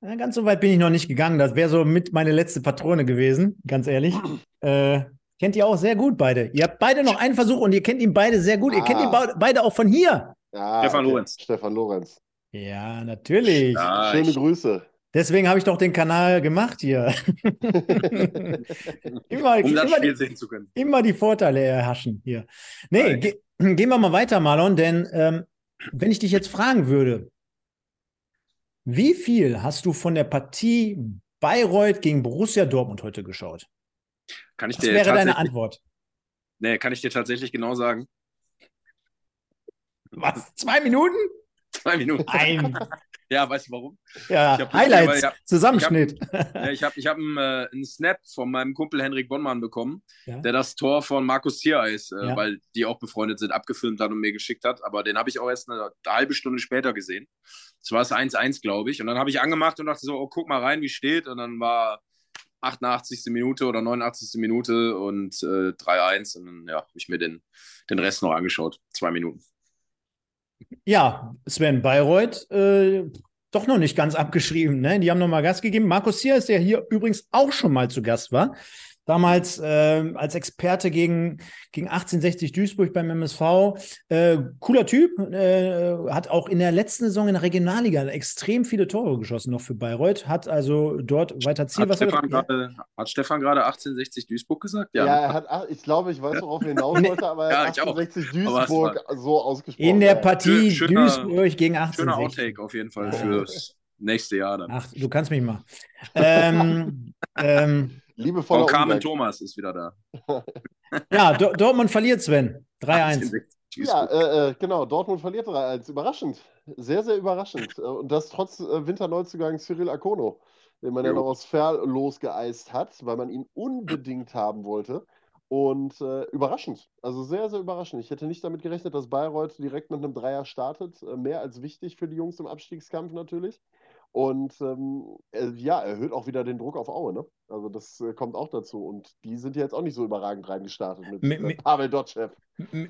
Ja, ganz so weit bin ich noch nicht gegangen. Das wäre so mit meine letzte Patrone gewesen, ganz ehrlich. (clears throat) Äh, kennt ihr auch sehr gut beide. Ihr habt beide noch einen Versuch und ihr kennt ihn beide sehr gut. Ah. Ihr kennt ihn ah. beide auch von hier. Ja, Stefan Lorenz. Stefan Lorenz. Ja, natürlich. Ja, Schöne Grüße. Deswegen habe ich doch den Kanal gemacht hier. (laughs) immer, um das immer, Spiel sehen zu können. Immer die Vorteile erhaschen hier. Nee, ge (clears throat) gehen wir mal weiter, Marlon, denn ähm, wenn ich dich jetzt fragen würde, wie viel hast du von der Partie Bayreuth gegen Borussia Dortmund heute geschaut? Kann ich Was dir wäre deine Antwort? Nee, kann ich dir tatsächlich genau sagen. Was? Zwei Minuten? Zwei Minuten. Ein. ja, weißt du warum? Ja, Highlights, hab, Zusammenschnitt. Ich habe ich hab, ich hab einen, äh, einen, Snap von meinem Kumpel Henrik Bonnmann bekommen, ja. der das Tor von Markus Tiereis, äh, ja. weil die auch befreundet sind, abgefilmt hat und mir geschickt hat. Aber den habe ich auch erst eine, eine, halbe Stunde später gesehen. Das war das 1-1, glaube ich. Und dann habe ich angemacht und dachte so, oh, guck mal rein, wie steht. Und dann war 88. Minute oder 89. Minute und äh, 3-1. Und dann ja, habe ich mir den, den Rest noch angeschaut. Zwei Minuten. Ja, Sven Bayreuth, äh, doch noch nicht ganz abgeschrieben. Ne? Die haben nochmal Gas gegeben. Markus Sier ist ja hier übrigens auch schon mal zu Gast war. Damals äh, als Experte gegen, gegen 1860 Duisburg beim MSV. Äh, cooler Typ, äh, hat auch in der letzten Saison in der Regionalliga extrem viele Tore geschossen noch für Bayreuth, hat also dort weiter Ziel. Hat, Stefan, grade, hat Stefan gerade 1860 Duisburg gesagt? Ja, ja er hat, ich glaube, ich weiß, worauf er hinaus wollte, (laughs) aber er hat 1860 Duisburg so ausgesprochen. In der Partie schöner, Duisburg gegen 1860. Schöner Outtake auf jeden Fall fürs nächste Jahr dann. Ach, du kannst mich mal. ähm, (laughs) ähm, Liebevoller oh, Carmen Thomas ist wieder da. (laughs) ja, D Dortmund verliert, Sven. 3-1. Ja, äh, äh, genau. Dortmund verliert 3-1. Überraschend. Sehr, sehr überraschend. Äh, und das trotz äh, Winterneuzugang Cyril Akono, den man jo. ja noch aus Ferl losgeeist hat, weil man ihn unbedingt haben wollte. Und äh, überraschend, also sehr, sehr überraschend. Ich hätte nicht damit gerechnet, dass Bayreuth direkt mit einem Dreier startet. Äh, mehr als wichtig für die Jungs im Abstiegskampf natürlich. Und ähm, ja, erhöht auch wieder den Druck auf Aue. Ne? Also das äh, kommt auch dazu. Und die sind jetzt auch nicht so überragend reingestartet mit, mit äh, Pavel Dotschew.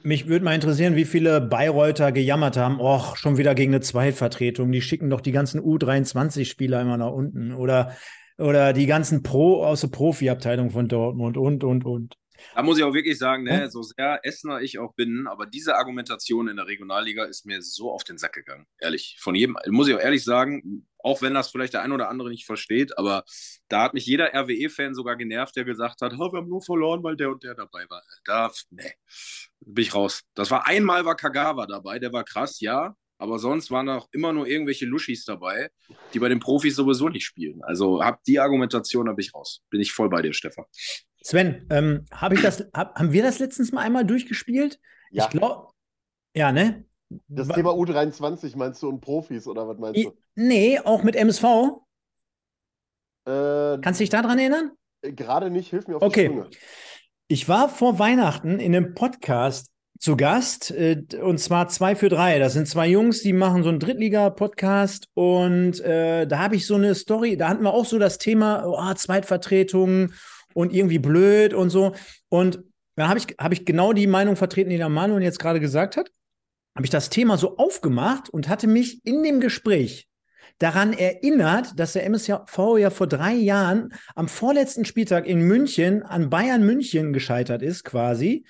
Mich würde mal interessieren, wie viele Bayreuther gejammert haben, och, schon wieder gegen eine Zweitvertretung. Die schicken doch die ganzen U23-Spieler immer nach unten. Oder, oder die ganzen Pro aus der Profi-Abteilung von Dortmund und, und, und. Da muss ich auch wirklich sagen, ne, so sehr Essener ich auch bin, aber diese Argumentation in der Regionalliga ist mir so auf den Sack gegangen. Ehrlich. Von jedem, muss ich auch ehrlich sagen, auch wenn das vielleicht der ein oder andere nicht versteht, aber da hat mich jeder RWE-Fan sogar genervt, der gesagt hat, oh, wir haben nur verloren, weil der und der dabei war. Da, nee, bin ich raus. Das war einmal war Kagawa dabei, der war krass, ja, aber sonst waren auch immer nur irgendwelche Luschis dabei, die bei den Profis sowieso nicht spielen. Also hab die Argumentation, da bin ich raus. Bin ich voll bei dir, Stefan. Sven, ähm, hab ich das, hab, haben wir das letztens mal einmal durchgespielt? Ja. Ich glaube, ja, ne? Das Wa Thema U23 meinst du und Profis oder was meinst du? Nee, auch mit MSV. Äh, Kannst du dich daran erinnern? Äh, gerade nicht, hilf mir auf okay. die Sprünge. Ich war vor Weihnachten in einem Podcast zu Gast äh, und zwar zwei für drei. Das sind zwei Jungs, die machen so einen Drittliga-Podcast und äh, da habe ich so eine Story, da hatten wir auch so das Thema oh, Zweitvertretung und irgendwie blöd und so. Und dann habe ich, hab ich genau die Meinung vertreten, die der Manuel jetzt gerade gesagt hat. Habe ich das Thema so aufgemacht und hatte mich in dem Gespräch daran erinnert, dass der MSV ja vor drei Jahren am vorletzten Spieltag in München an Bayern München gescheitert ist, quasi,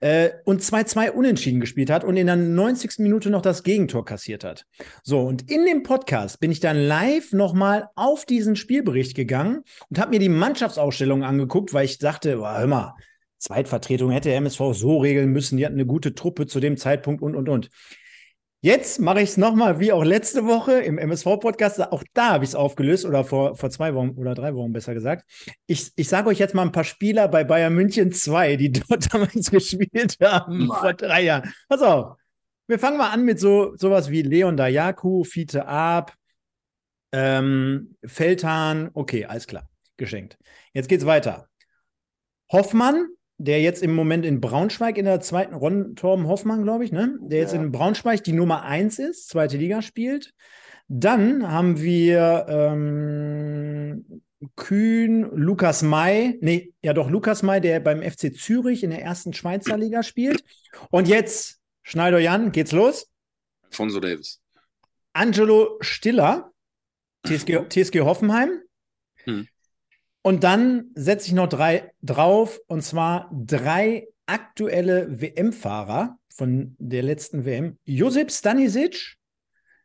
äh, und 2-2 unentschieden gespielt hat und in der 90. Minute noch das Gegentor kassiert hat. So, und in dem Podcast bin ich dann live nochmal auf diesen Spielbericht gegangen und habe mir die Mannschaftsausstellung angeguckt, weil ich dachte, hör mal, Zweitvertretung hätte der MSV so regeln müssen, die hatten eine gute Truppe zu dem Zeitpunkt und, und, und. Jetzt mache ich es nochmal wie auch letzte Woche im MSV-Podcast. Auch da habe ich es aufgelöst oder vor, vor zwei Wochen oder drei Wochen besser gesagt. Ich, ich sage euch jetzt mal ein paar Spieler bei Bayern München 2, die (laughs) dort damals gespielt haben Mann. vor drei Jahren. Pass auf. Wir fangen mal an mit so sowas wie Leon Dayaku, Fiete Ab, ähm, Feldhahn. Okay, alles klar. Geschenkt. Jetzt geht's weiter. Hoffmann, der jetzt im Moment in Braunschweig in der zweiten Ron Torben Hoffmann, glaube ich, ne? Der jetzt ja. in Braunschweig die Nummer 1 ist, zweite Liga spielt. Dann haben wir ähm, Kühn, Lukas May, nee, ja doch, Lukas May, der beim FC Zürich in der ersten Schweizer Liga spielt. Und jetzt, Schneider Jan, geht's los? Alfonso Davis. Angelo Stiller, TSG, TSG Hoffenheim. Hm. Und dann setze ich noch drei drauf, und zwar drei aktuelle WM-Fahrer von der letzten WM. Josip Stanisic,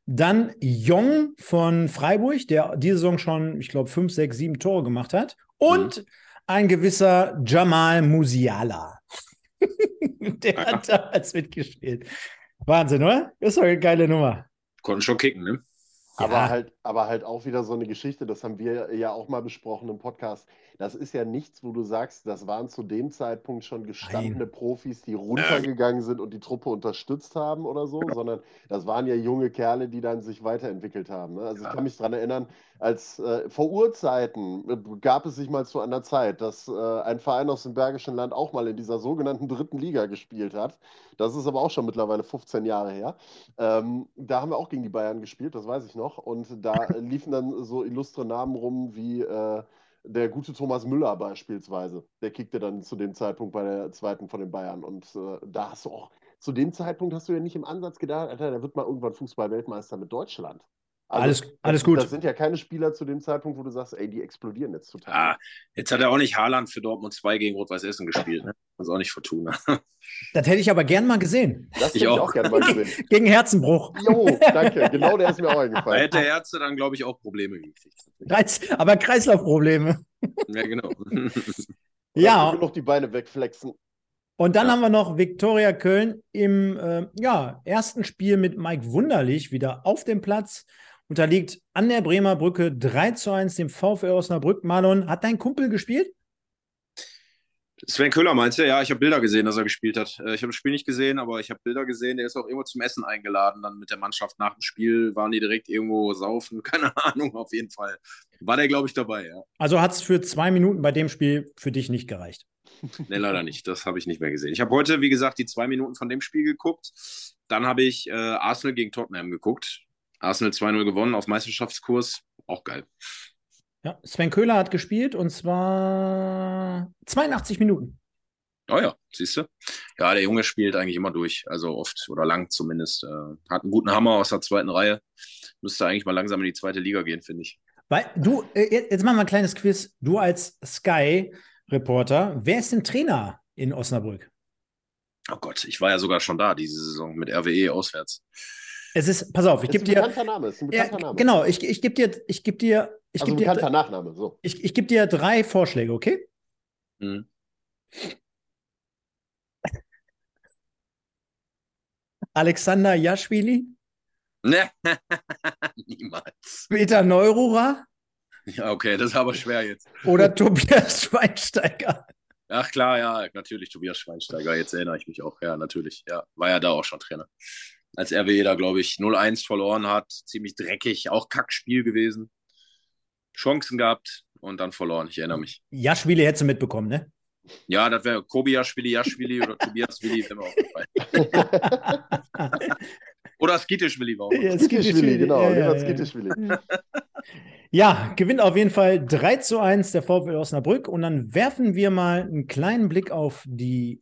dann Jong von Freiburg, der diese Saison schon, ich glaube, fünf, sechs, sieben Tore gemacht hat. Und mhm. ein gewisser Jamal Musiala. (laughs) der hat (laughs) damals mitgespielt. Wahnsinn, oder? Ist doch eine geile Nummer. Konnten schon kicken, ne? Aber, ja. halt, aber halt auch wieder so eine Geschichte, das haben wir ja auch mal besprochen im Podcast. Das ist ja nichts, wo du sagst, das waren zu dem Zeitpunkt schon gestandene Nein. Profis, die runtergegangen sind und die Truppe unterstützt haben oder so, sondern das waren ja junge Kerle, die dann sich weiterentwickelt haben. Ne? Also ja. ich kann mich daran erinnern, als äh, vor Urzeiten äh, gab es sich mal zu einer Zeit, dass äh, ein Verein aus dem Bergischen Land auch mal in dieser sogenannten dritten Liga gespielt hat. Das ist aber auch schon mittlerweile 15 Jahre her. Ähm, da haben wir auch gegen die Bayern gespielt, das weiß ich noch. Und da liefen dann so illustre Namen rum wie äh, der gute Thomas Müller beispielsweise. Der kickte dann zu dem Zeitpunkt bei der zweiten von den Bayern. Und äh, da hast du auch, zu dem Zeitpunkt hast du ja nicht im Ansatz gedacht, Alter, der wird mal irgendwann Fußball-Weltmeister mit Deutschland. Also, alles, das, alles gut. Das sind ja keine Spieler zu dem Zeitpunkt, wo du sagst, ey, die explodieren jetzt total. Ah, jetzt hat er auch nicht Haaland für Dortmund 2 gegen Rot-Weiß Essen gespielt. Ne? Das ist auch nicht Fortuna. (laughs) Das hätte ich aber gern mal gesehen. Das hätte ich ich auch. auch gerne mal gesehen. (laughs) Gegen Herzenbruch. Jo, danke. Genau der ist mir auch Da eingefallen. hätte Ärzte dann, glaube ich, auch Probleme gekriegt. Kreis, aber Kreislaufprobleme. (laughs) Ja, genau. Ja, Noch die Beine wegflexen. und dann Ja. haben wir noch Viktoria Köln im äh, ja, ersten Spiel mit Mike Wunderlich wieder auf dem Platz. Unterliegt an der Bremer Brücke 3 zu 1 dem VfL Osnabrück. Marlon, hat dein Kumpel gespielt? Sven Köhler meinst du? Ja, ich habe Bilder gesehen, dass er gespielt hat. Äh, Ich habe das Spiel nicht gesehen, aber ich habe Bilder gesehen. Der ist auch irgendwo zum Essen eingeladen. Dann mit der Mannschaft nach dem Spiel waren die direkt irgendwo saufen. (laughs) Keine Ahnung, auf jeden Fall. War der, glaube ich, dabei, ja. Also hat es für zwei Minuten bei dem Spiel für dich nicht gereicht. Nee, leider nicht. Das habe ich nicht mehr gesehen. Ich habe heute, wie gesagt, die zwei Minuten von dem Spiel geguckt. Dann habe ich äh, Arsenal gegen Tottenham geguckt. Arsenal 2-0 gewonnen auf Meisterschaftskurs. Auch geil. Ja, Sven Köhler hat gespielt und zwar 82 Minuten. Oh ja, siehst du? Ja, der Junge spielt eigentlich immer durch. Also oft oder lang zumindest. Äh, hat einen guten Hammer aus der zweiten Reihe. Müsste eigentlich mal langsam in die zweite Liga gehen, finde ich. Weil du, äh, jetzt machen wir ein kleines Quiz. Du als Sky-Reporter, wer ist denn Trainer in Osnabrück? Oh Gott, ich war ja sogar schon da diese Saison mit RWE auswärts. Es ist, pass auf, ich Ist gebe ein dir. bekannter Name. Ist ein Ja, bekannter Name. genau, ich, ich gebe dir, ich gebe dir, ich Also gebe ein bekannter dir, Nachname. So. ich, ich gebe dir drei Vorschläge, okay? Hm. (laughs) Alexander Jaschwili, Ne, (laughs) niemals. Peter Neururer Ja, okay, das ist aber schwer jetzt. oder (laughs) Tobias Schweinsteiger. Ach klar, ja, natürlich Tobias Schweinsteiger. Jetzt erinnere ich mich auch. Ja, natürlich. Ja, war ja da auch schon Trainer. Als RWE da, glaube ich, 0-1 verloren hat. Ziemlich dreckig. Auch Kackspiel gewesen. Chancen gehabt und dann verloren. Ich erinnere mich. Jaschwili hättest du mitbekommen, ne? Ja, das wäre Kobi Jaschwili, Jaschwili oder Tobias Willi, wäre mir aufgefallen. Oder Skitischwili war auch. Ja, Skitischwili, genau. Ja, Ja, ja, ja. Skitischwili. Ja, gewinnt auf jeden Fall 3 zu 1 der VfL Osnabrück. Und dann werfen wir mal einen kleinen Blick auf die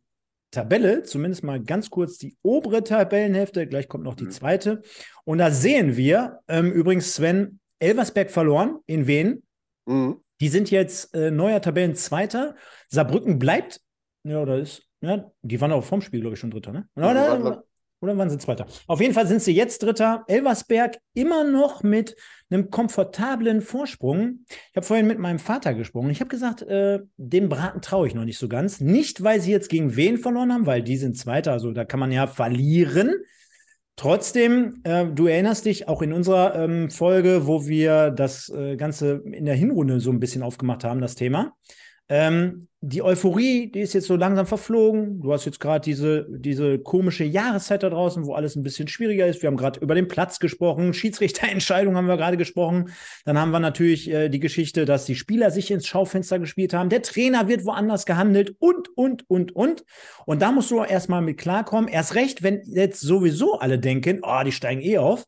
Tabelle, zumindest mal ganz kurz die obere Tabellenhälfte. Gleich kommt noch die Mhm. zweite. Und da sehen wir ähm, übrigens Sven Elversberg verloren in Wien. Mhm. Die sind jetzt äh, neuer Tabellenzweiter. Saarbrücken bleibt, ja, oder ist, ja, die waren auch vom Spiel, glaube ich, schon Dritter, ne? Ja, Oder, waren, oder, waren sie Zweiter? Auf jeden Fall sind sie jetzt Dritter. Elversberg immer noch mit einem komfortablen Vorsprung. Ich habe vorhin mit meinem Vater gesprochen. Ich habe gesagt, äh, dem Braten traue ich noch nicht so ganz. Nicht, weil sie jetzt gegen wen verloren haben, weil die sind Zweiter, also da kann man ja verlieren. Trotzdem, äh, du erinnerst dich auch in unserer ähm, Folge, wo wir das äh, Ganze in der Hinrunde so ein bisschen aufgemacht haben, das Thema. Ähm, die Euphorie, die ist jetzt so langsam verflogen. Du hast jetzt gerade diese, diese komische Jahreszeit da draußen, wo alles ein bisschen schwieriger ist. Wir haben gerade über den Platz gesprochen, Schiedsrichterentscheidung haben wir gerade gesprochen. Dann haben wir natürlich äh, die Geschichte, dass die Spieler sich ins Schaufenster gespielt haben. Der Trainer wird woanders gehandelt und, und, und, und. Und da musst du erstmal mit klarkommen. Erst recht, wenn jetzt sowieso alle denken, oh, die steigen eh auf.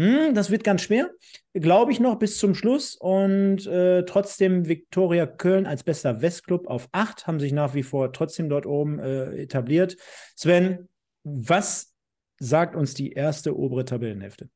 Hm, das wird ganz schwer, glaube ich noch bis zum Schluss. Und äh, trotzdem Viktoria Köln als bester Westclub auf 8 haben sich nach wie vor trotzdem dort oben äh, etabliert. Sven, was sagt uns die erste obere Tabellenhälfte?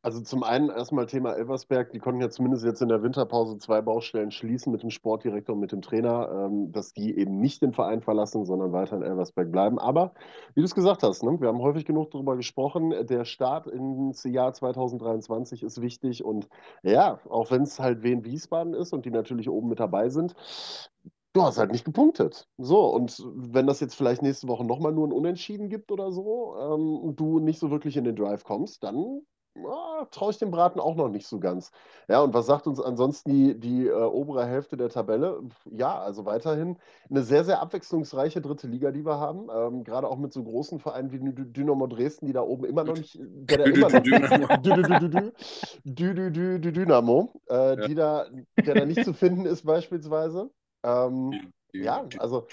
Also zum einen erstmal Thema Elversberg. Die konnten ja zumindest jetzt in der Winterpause zwei Baustellen schließen mit dem Sportdirektor und mit dem Trainer, ähm, dass die eben nicht den Verein verlassen, sondern weiter in Elversberg bleiben. Aber wie du es gesagt hast, ne, wir haben häufig genug darüber gesprochen, der Start ins Jahr 2023 ist wichtig. Und ja, auch wenn es halt Wien Wiesbaden ist und die natürlich oben mit dabei sind, Du hast halt nicht gepunktet. So, und wenn das jetzt vielleicht nächste Woche nochmal nur ein Unentschieden gibt oder so, ähm, und du nicht so wirklich in den Drive kommst, dann ah, traue ich dem Braten auch noch nicht so ganz. Ja, und was sagt uns ansonsten die, die äh, obere Hälfte der Tabelle? Ja, also weiterhin eine sehr, sehr abwechslungsreiche dritte Liga, die wir haben. Ähm, Gerade auch mit so großen Vereinen wie Dynamo Dresden, die da oben immer noch nicht. Der, der immer noch, Dynamo, die da, der da nicht zu finden ist, beispielsweise. Ähm, ja, also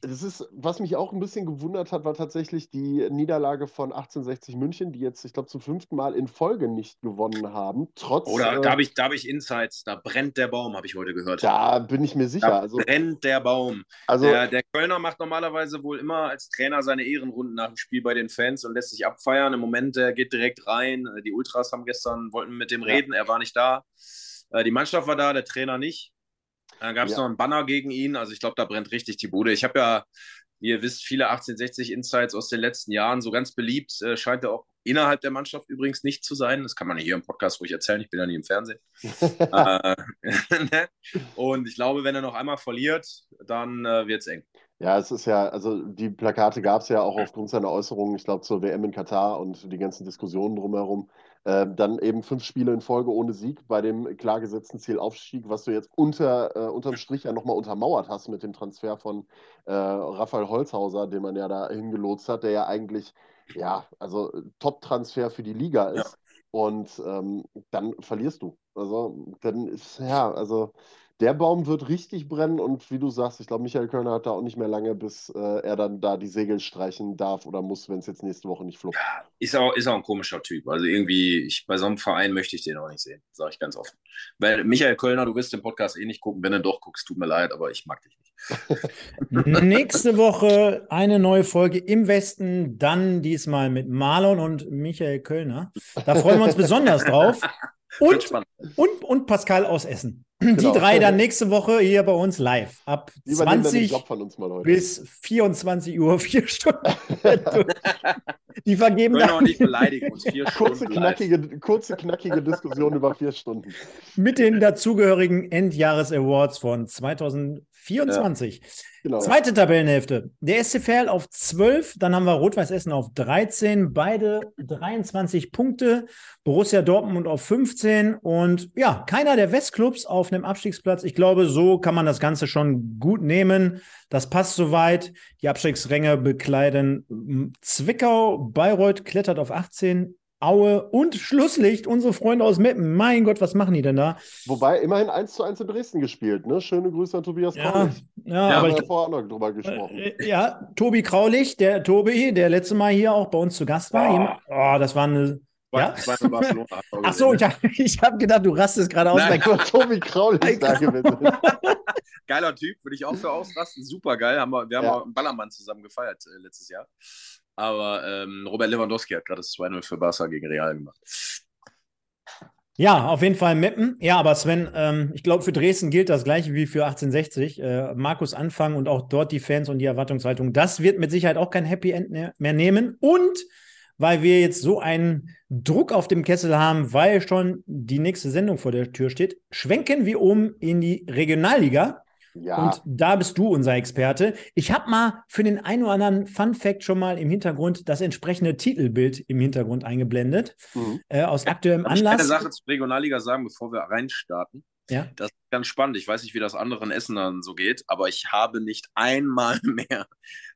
das ist, was mich auch ein bisschen gewundert hat, war tatsächlich die Niederlage von 1860 München, die jetzt, ich glaube, zum fünften Mal in Folge nicht gewonnen haben. Trotz. Oder äh, da habe ich, da hab ich Insights, da brennt der Baum, habe ich heute gehört. da bin ich mir sicher. Da Also, brennt der Baum. also Der, der Kölner macht normalerweise wohl immer als Trainer seine Ehrenrunden nach dem Spiel bei den Fans und lässt sich abfeiern. Im Moment, der geht direkt rein. Die Ultras haben gestern, wollten mit dem Ja. reden, er war nicht da. Äh, Die Mannschaft war da, der Trainer nicht. Dann gab es Ja. noch einen Banner gegen ihn. Also ich glaube, da brennt richtig die Bude. Ich habe ja, wie ihr wisst, viele 1860 Insights aus den letzten Jahren. So ganz beliebt äh, scheint er auch innerhalb der Mannschaft übrigens nicht zu sein. Das kann man ja hier im Podcast ruhig erzählen. Ich bin ja nie im Fernsehen. (laughs) äh, (laughs) ne? und ich glaube, wenn er noch einmal verliert, dann äh, wird es eng. Ja, es ist ja, also die Plakate gab es ja auch aufgrund seiner Äußerungen, ich glaube, zur WM in Katar und die ganzen Diskussionen drumherum. Äh, dann eben fünf Spiele in Folge ohne Sieg bei dem klar gesetzten Ziel Aufstieg, was du jetzt unter, äh, unterm Strich ja nochmal untermauert hast mit dem Transfer von äh, Raphael Holzhauser, den man ja da hingelotst hat, der ja eigentlich, ja, also Top-Transfer für die Liga Ja. ist. Und ähm, dann verlierst du. Also, dann ist, ja, also der Baum wird richtig brennen und wie du sagst, ich glaube, Michael Kölner hat da auch nicht mehr lange, bis äh, er dann da die Segel streichen darf oder muss, wenn es jetzt nächste Woche nicht fluppt. Ist auch, ist auch ein komischer Typ. Also irgendwie, ich, bei so einem Verein möchte ich den auch nicht sehen, sage ich ganz offen. Weil Michael Kölner, du wirst den Podcast eh nicht gucken. Wenn du doch guckst, tut mir leid, aber ich mag dich nicht. (laughs) Nächste Woche eine neue Folge im Westen, dann diesmal mit Marlon und Michael Kölner. Da freuen wir uns besonders drauf. (laughs) Und, und, und Pascal aus Essen. (clears throat) Die Genau. drei dann nächste Woche hier bei uns live. Ab Die den 20 Job von uns mal heute. bis 24 Uhr, (laughs) vier Stunden. (laughs) Die vergeben Kölner und dann ich beleidigen uns (laughs) vier Kurze Stunden live. knackige, kurze, knackige Diskussion über vier Stunden. mit den dazugehörigen Endjahres-Awards von 2024. Genau. Zweite Tabellenhälfte. Der SCFL auf 12, dann haben wir Rot-Weiß Essen auf 13, beide 23 Punkte, Borussia Dortmund auf 15 und ja, keiner der Westclubs auf einem Abstiegsplatz. Ich glaube, so kann man das Ganze schon gut nehmen. Das passt soweit. Die Abstiegsränge bekleiden mm, Zwickau, Bayreuth klettert auf 18, Aue und Schlusslicht, unsere Freunde aus Meppen. Mein Gott, was machen die denn da? Wobei immerhin 1 zu 1 in Dresden gespielt. Ne? Schöne Grüße an Tobias Ja, Kraulich. ja, Da aber ich, vorher auch noch drüber gesprochen. Äh, Ja, Tobi Kraulich, der Tobi, der letzte Mal hier auch bei uns zu Gast war. Oh. Oh, das war eine. Ja? Ach so, ich habe (laughs) hab gedacht, du rastest gerade aus. Nein. Bei, Tobi (laughs) Kraulich da gewesen ist. (laughs) Geiler Typ, würde ich auch für ausrasten. Super geil. Haben wir, wir haben Ja. auch einen Ballermann zusammen gefeiert äh, letztes Jahr. Aber ähm, Robert Lewandowski hat gerade das 2-0 für Barca gegen Real gemacht. ja, auf jeden Fall Meppen. Ja, aber Sven, ähm, ich glaube, für Dresden gilt das gleiche wie für 1860. Äh, Markus Anfang und auch dort die Fans und die Erwartungshaltung. Das wird mit Sicherheit auch kein Happy End mehr mehr nehmen. Und weil wir jetzt so einen Druck auf dem Kessel haben, weil schon die nächste Sendung vor der Tür steht, schwenken wir um in die Regionalliga. Ja, Und da bist du unser Experte. Ich habe mal für den einen oder anderen Fun Fact schon mal im Hintergrund das entsprechende Titelbild im Hintergrund eingeblendet. Mhm. Äh, aus aktuellem Darf ich eine Anlass. Sache zur Regionalliga sagen, bevor wir reinstarten? Ja. Das ganz spannend. Ich weiß nicht, wie das anderen Essenern so geht, aber ich habe nicht einmal (laughs) mehr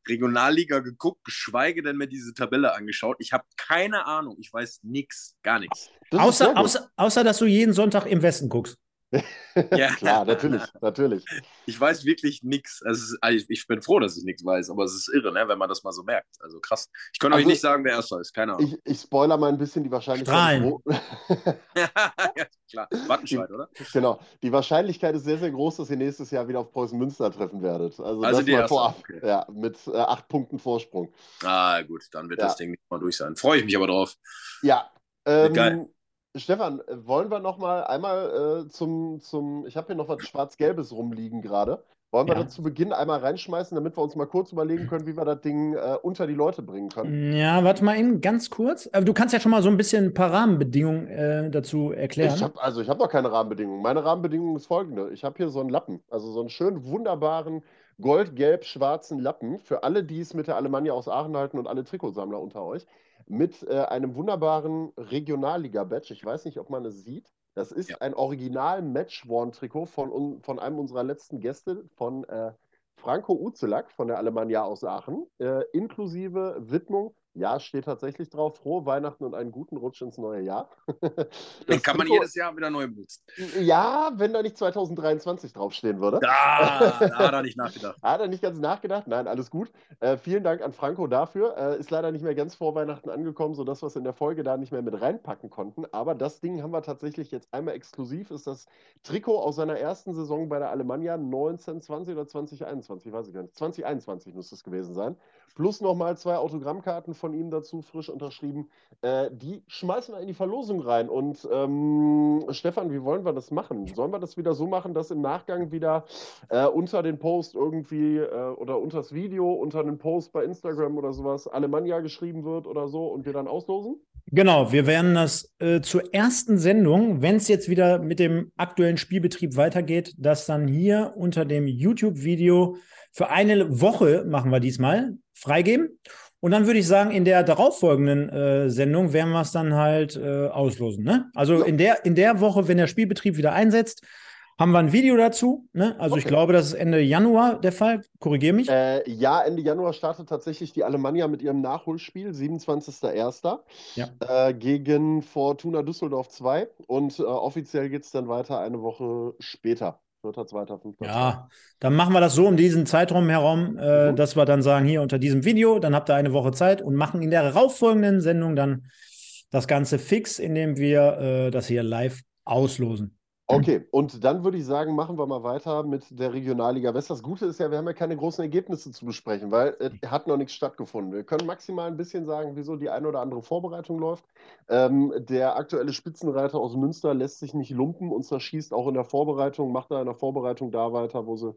Regionalliga geguckt, geschweige denn mir diese Tabelle angeschaut. Ich habe keine Ahnung. Ich weiß nichts, gar nichts. Außer, außer, außer, dass du jeden Sonntag im Westen guckst. Ja. (laughs) Klar, natürlich, natürlich. Ich weiß wirklich nichts. Also also ich bin froh, dass ich nichts weiß, aber es ist irre, ne, wenn man das mal so merkt. Also krass. Ich kann euch Also- nicht sagen, wer erster ist. Keine Ahnung. Ich, ich spoiler mal ein bisschen die Wahrscheinlichkeit. Strahlen. (laughs) (laughs) ja, klar. Wattenscheid, oder? genau. Die Wahrscheinlichkeit ist sehr, sehr groß, dass ihr nächstes Jahr wieder auf Preußen Münster treffen werdet. Also, Also das die mal erste, vorab. okay. Ja, mit äh, acht Punkten Vorsprung. Ah, gut, dann wird Ja. das Ding nicht mal durch sein. Freue ich mich aber drauf. Ja. Ähm, Geil. Stefan, äh, wollen wir noch mal einmal äh, zum, zum, ich habe hier noch was Schwarz-Gelbes rumliegen gerade. Wollen wir Ja. das zu Beginn einmal reinschmeißen, damit wir uns mal kurz überlegen können, wie wir das Ding äh, unter die Leute bringen können? Ja, warte mal eben ganz kurz. Aber du kannst ja schon mal so ein bisschen ein paar Rahmenbedingungen äh, dazu erklären. Ich habe also ich habe noch keine Rahmenbedingungen. Meine Rahmenbedingung ist folgende: Ich habe hier so einen Lappen, also so einen schönen wunderbaren gold-gelb-schwarzen Lappen für alle, die es mit der Alemannia aus Aachen halten und alle Trikotsammler unter euch, mit äh, einem wunderbaren Regionalliga-Badge. Ich weiß nicht, ob man es sieht. Das ist Ja. ein Original-Match-Worn-Trikot von, von einem unserer letzten Gäste, von äh, Franco Uzelak von der Alemannia aus Aachen, äh, inklusive Widmung Ja, steht tatsächlich drauf. Frohe Weihnachten und einen guten Rutsch ins neue Jahr. (laughs) Den kann man jedes Jahr wieder neu benutzen. Ja, wenn da nicht 2023 draufstehen würde. Da, (laughs) da hat er nicht nachgedacht. hat er nicht ganz nachgedacht? Nein, alles gut. Äh, vielen Dank an Franco dafür. Äh, ist leider nicht mehr ganz vor Weihnachten angekommen, sodass wir es in der Folge da nicht mehr mit reinpacken konnten. Aber das Ding haben wir tatsächlich jetzt einmal exklusiv. Ist das Trikot aus seiner ersten Saison bei der Alemannia 1920 oder 2021? Weiß ich gar nicht. 2021 muss es gewesen sein. Plus nochmal zwei Autogrammkarten von ihm dazu, frisch unterschrieben. Äh, die schmeißen wir in die Verlosung rein. Und ähm, Stefan, wie wollen wir das machen? Sollen wir das wieder so machen, dass im Nachgang wieder äh, unter den Post irgendwie äh, oder unter das Video, unter den Post bei Instagram oder sowas Alemannia geschrieben wird oder so und wir dann auslosen? Genau, wir werden das äh, zur ersten Sendung, wenn es jetzt wieder mit dem aktuellen Spielbetrieb weitergeht, das dann hier unter dem YouTube-Video für eine Woche machen wir diesmal freigeben. Und dann würde ich sagen, in der darauffolgenden äh, Sendung werden wir es dann halt äh, auslosen. Ne? Also ja. in, der, in der Woche, wenn der Spielbetrieb wieder einsetzt, haben wir ein Video dazu. Ne? Also okay. ich glaube, das ist Ende Januar der Fall. Korrigiere mich. Äh, ja, Ende Januar startet tatsächlich die Alemannia mit ihrem Nachholspiel, 27.01. Ja. Äh, gegen Fortuna Düsseldorf 2. Und äh, offiziell geht es dann weiter eine Woche später. Vierter, zweiter, fünfter. Ja, dann machen wir das so um diesen Zeitraum herum, äh, mhm. dass wir dann sagen, hier unter diesem Video, dann habt ihr eine Woche Zeit und machen in der darauffolgenden Sendung dann das Ganze fix, indem wir äh, das hier live auslosen. Okay, und dann würde ich sagen, machen wir mal weiter mit der Regionalliga West. Das Gute ist ja, wir haben ja keine großen Ergebnisse zu besprechen, weil es hat noch nichts stattgefunden. Wir können maximal ein bisschen sagen, wieso die eine oder andere Vorbereitung läuft. Ähm, der aktuelle Spitzenreiter aus Münster lässt sich nicht lumpen und zerschießt auch in der Vorbereitung, macht da in der Vorbereitung da weiter, wo sie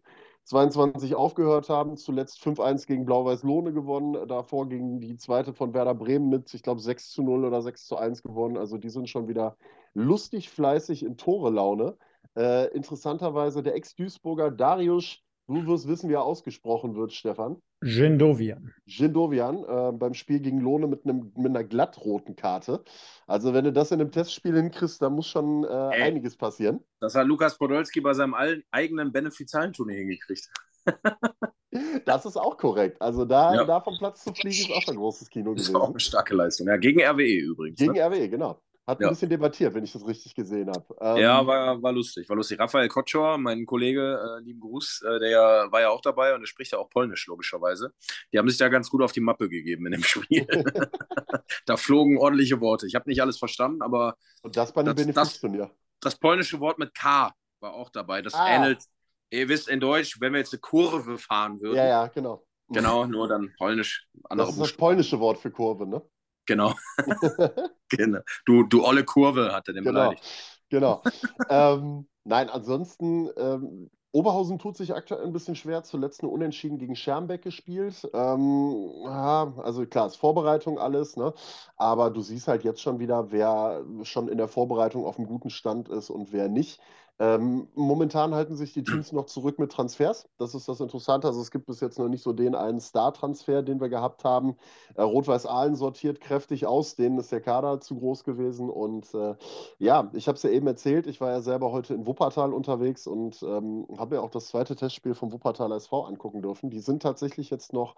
22 aufgehört haben. Zuletzt 5-1 gegen Blau-Weiß Lohne gewonnen. Davor gegen die zweite von Werder Bremen mit, ich glaube, 6 zu 0 oder 6 zu 1 gewonnen. Also die sind schon wieder lustig fleißig in Tore-Laune. Äh, interessanterweise der Ex-Duisburger Darius, du wirst wissen, wie er ausgesprochen wird, Stefan. Jindovian. Jindovian äh, beim Spiel gegen Lohne mit, einem, mit einer glattroten Karte. Also, wenn du das in einem Testspiel hinkriegst, da muss schon äh, einiges passieren. Das hat Lukas Podolski bei seinem eigenen Benefizialenturnier hingekriegt. (laughs) das ist auch korrekt. Also, da, ja. da vom Platz zu fliegen, ist auch ein großes Kino gewesen. Das ist auch eine starke Leistung. Ja, gegen RWE übrigens. Gegen ne? RWE, genau. Hat ein bisschen debattiert, wenn ich das richtig gesehen habe. Ähm, ja, war, war lustig. War lustig. Raphael Kotschor, mein Kollege, äh, lieben Gruß, äh, der war ja auch dabei und er spricht ja auch Polnisch, logischerweise. Die haben sich da ganz gut auf die Mappe gegeben in dem (laughs) Spiel. (laughs) da flogen ordentliche Worte. Ich habe nicht alles verstanden, aber. Und das bei dem Benefizturnier. Das, das polnische Wort mit K war auch dabei. Das ah. ähnelt, ihr wisst in Deutsch, wenn wir jetzt eine Kurve fahren würden. Ja, ja, genau. Genau, nur dann polnisch. Das ist das polnische Wort für Kurve, ne? Genau. (laughs) (laughs) genau. Du, du olle Kurve hatte den genau. beleidigt. Genau. (laughs) ähm, nein, ansonsten, ähm, Oberhausen tut sich aktuell ein bisschen schwer. Zuletzt eine Unentschieden gegen Schermbeck gespielt. Ähm, ja, also klar, ist Vorbereitung alles, ne? Aber du siehst halt jetzt schon wieder, wer schon in der Vorbereitung auf einem guten Stand ist und wer nicht. Ähm, momentan halten sich die Teams noch zurück mit Transfers. Das ist das Interessante. Also es gibt bis jetzt noch nicht so den einen Star-Transfer, den wir gehabt haben. Äh, Rot-Weiß Aalen sortiert kräftig aus, denen ist der Kader zu groß gewesen. Und äh, ja, ich habe es ja eben erzählt, ich war ja selber heute in Wuppertal unterwegs und ähm, habe mir auch das zweite Testspiel vom Wuppertal SV angucken dürfen. Die sind tatsächlich jetzt noch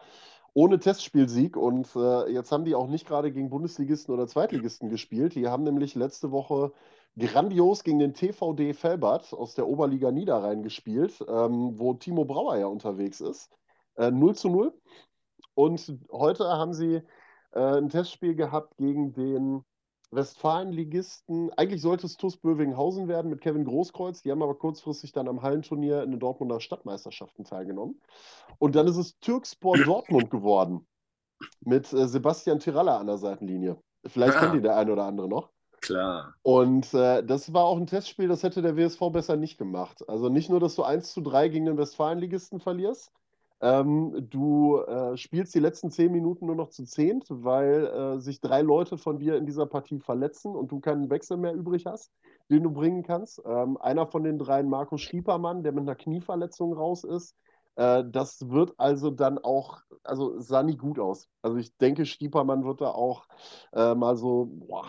ohne Testspielsieg und äh, jetzt haben die auch nicht gerade gegen Bundesligisten oder Zweitligisten gespielt. Die haben nämlich letzte Woche grandios gegen den TVD Felbert aus der Oberliga Niederrhein gespielt, ähm, wo Timo Brauer ja unterwegs ist. Äh, 0 zu 0. Und heute haben sie äh, ein Testspiel gehabt gegen den Westfalenligisten. Eigentlich sollte es TuS Bövinghausen werden mit Kevin Großkreuz. Die haben aber kurzfristig dann am Hallenturnier in den Dortmunder Stadtmeisterschaften teilgenommen. Und dann ist es Türkspor Dortmund geworden mit äh, Sebastian Tiralla an der Seitenlinie. Vielleicht ah. kennt ihr der eine oder andere noch. Klar. Und äh, das war auch ein Testspiel, das hätte der WSV besser nicht gemacht. Also nicht nur, dass du 1 zu 3 gegen den Westfalenligisten verlierst, ähm, du äh, spielst die letzten 10 Minuten nur noch zu 10, weil äh, sich drei Leute von dir in dieser Partie verletzen und du keinen Wechsel mehr übrig hast, den du bringen kannst. Ähm, einer von den dreien, Markus Schiepermann, der mit einer Knieverletzung raus ist. Äh, das wird also dann auch, also sah nicht gut aus. Also ich denke, Stiepermann wird da auch äh, mal so boah,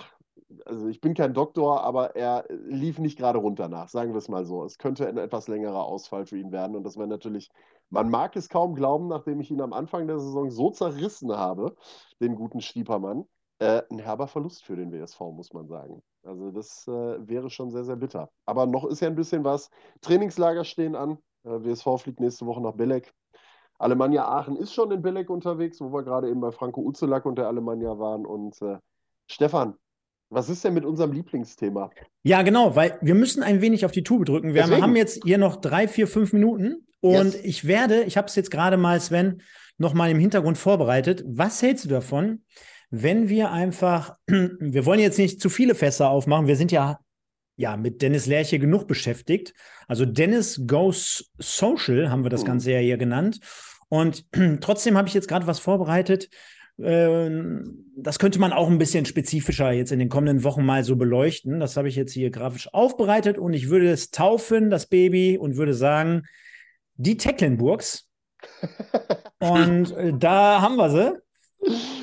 also ich bin kein Doktor, aber er lief nicht gerade runter nach, sagen wir es mal so. Es könnte ein etwas längerer Ausfall für ihn werden und das wäre natürlich, man mag es kaum glauben, nachdem ich ihn am Anfang der Saison so zerrissen habe, den guten Stiepermann, äh, ein herber Verlust für den WSV, muss man sagen. Also das äh, wäre schon sehr, sehr bitter. Aber noch ist ja ein bisschen was. Trainingslager stehen an. Äh, WSV fliegt nächste Woche nach Belek. Alemannia Aachen ist schon in Belek unterwegs, wo wir gerade eben bei Franco Uzelak und der Alemannia waren. Und äh, Stefan, was ist denn mit unserem Lieblingsthema? Ja, genau, weil wir müssen ein wenig auf die Tube drücken. Wir Deswegen. haben jetzt hier noch drei, vier, fünf Minuten und yes. ich werde, ich habe es jetzt gerade mal, Sven, noch mal im Hintergrund vorbereitet. Was hältst du davon, wenn wir einfach, (clears throat) wir wollen jetzt nicht zu viele Fässer aufmachen, wir sind ja ja, mit Dennis Lerche genug beschäftigt. Also Dennis Goes Social haben wir das mhm. Ganze ja hier genannt. Und (clears throat) trotzdem habe ich jetzt gerade was vorbereitet. Ähm, das könnte man auch ein bisschen spezifischer jetzt in den kommenden Wochen mal so beleuchten. Das habe ich jetzt hier grafisch aufbereitet und ich würde es taufen, das Baby, und würde sagen, die Tecklenburgs. (laughs) und äh, da haben wir sie.